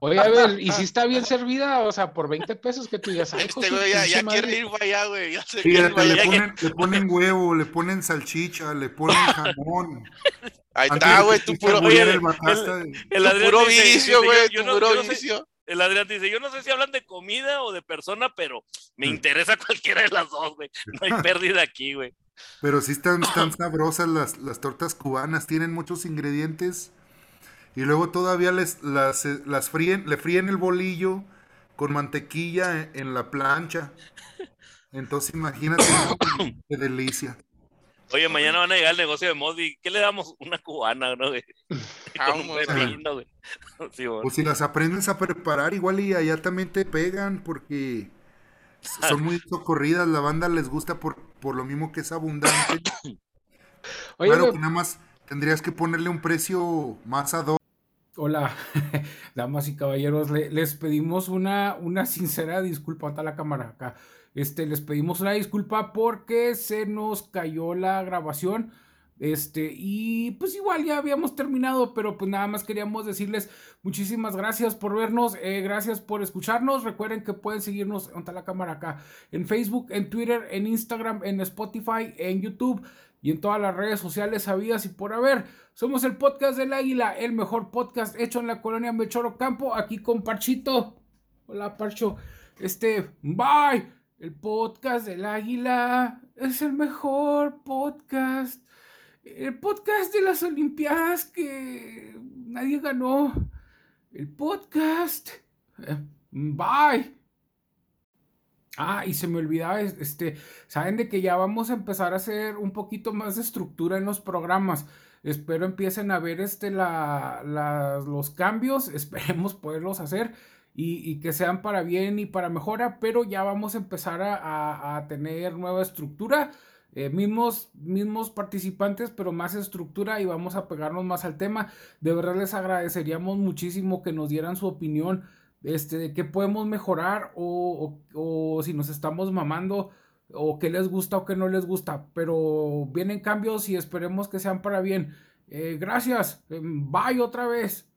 Oye, a ver, ¿y si está bien servida? O sea, por 20 pesos que tú ay, hijo Este su güey ya, ya quiere ir para allá, güey. Ya se Fíjate, le ponen, le ponen huevo, le ponen salchicha, le ponen jamón. Ahí Antes está, güey, tu puro, oye, el El puro vicio, güey, tu puro vicio. El Adrián dice, yo no sé si hablan de comida o de persona, pero me Mm. interesa cualquiera de las dos, güey. No hay pérdida aquí, güey. Pero sí están, están sabrosas las, las tortas cubanas, tienen muchos ingredientes. Y luego todavía les, las, eh, las fríen, le fríen el bolillo con mantequilla en, en la plancha. Entonces imagínate qué delicia. Oye, mañana van a llegar al negocio de Mosby. ¿Qué le damos? Una cubana, ¿no, güey? Con un pepino, güey. Sí. O si las aprendes a preparar, igual y allá también te pegan, porque son muy socorridas, la banda les gusta por, por lo mismo que es abundante. Oye, claro que nada más tendrías que ponerle un precio más ad. Hola, damas y caballeros, le- les pedimos una, una sincera disculpa, anda la cámara acá. Este, les pedimos una disculpa porque se nos cayó la grabación. Este, y pues igual ya habíamos terminado, pero pues nada más queríamos decirles muchísimas gracias por vernos, eh, gracias por escucharnos. Recuerden que pueden seguirnos, anda la cámara acá, en Facebook, en Twitter, en Instagram, en Spotify, en YouTube y en todas las redes sociales habidas y por haber. Somos el podcast del Águila, el mejor podcast hecho en la colonia Mechoro Campo, aquí con Parchito. Hola, Parcho. Este, bye. El podcast del Águila es el mejor podcast. El podcast de las Olimpiadas que nadie ganó. El podcast. Eh, Bye. Ah, y se me olvidaba, es- este, saben de que ya vamos a empezar a hacer un poquito más de estructura en los programas. Espero empiecen a ver este, la, los cambios, esperemos poderlos hacer y, que sean para bien y para mejora, pero ya vamos a empezar a tener nueva estructura, eh, mismos, mismos participantes, pero más estructura y vamos a pegarnos más al tema. De verdad les agradeceríamos muchísimo que nos dieran su opinión este, de qué podemos mejorar o, o- o si nos estamos mamando o qué les gusta o qué no les gusta, pero vienen cambios y esperemos que sean para bien. Eh, gracias, Em, bye otra vez.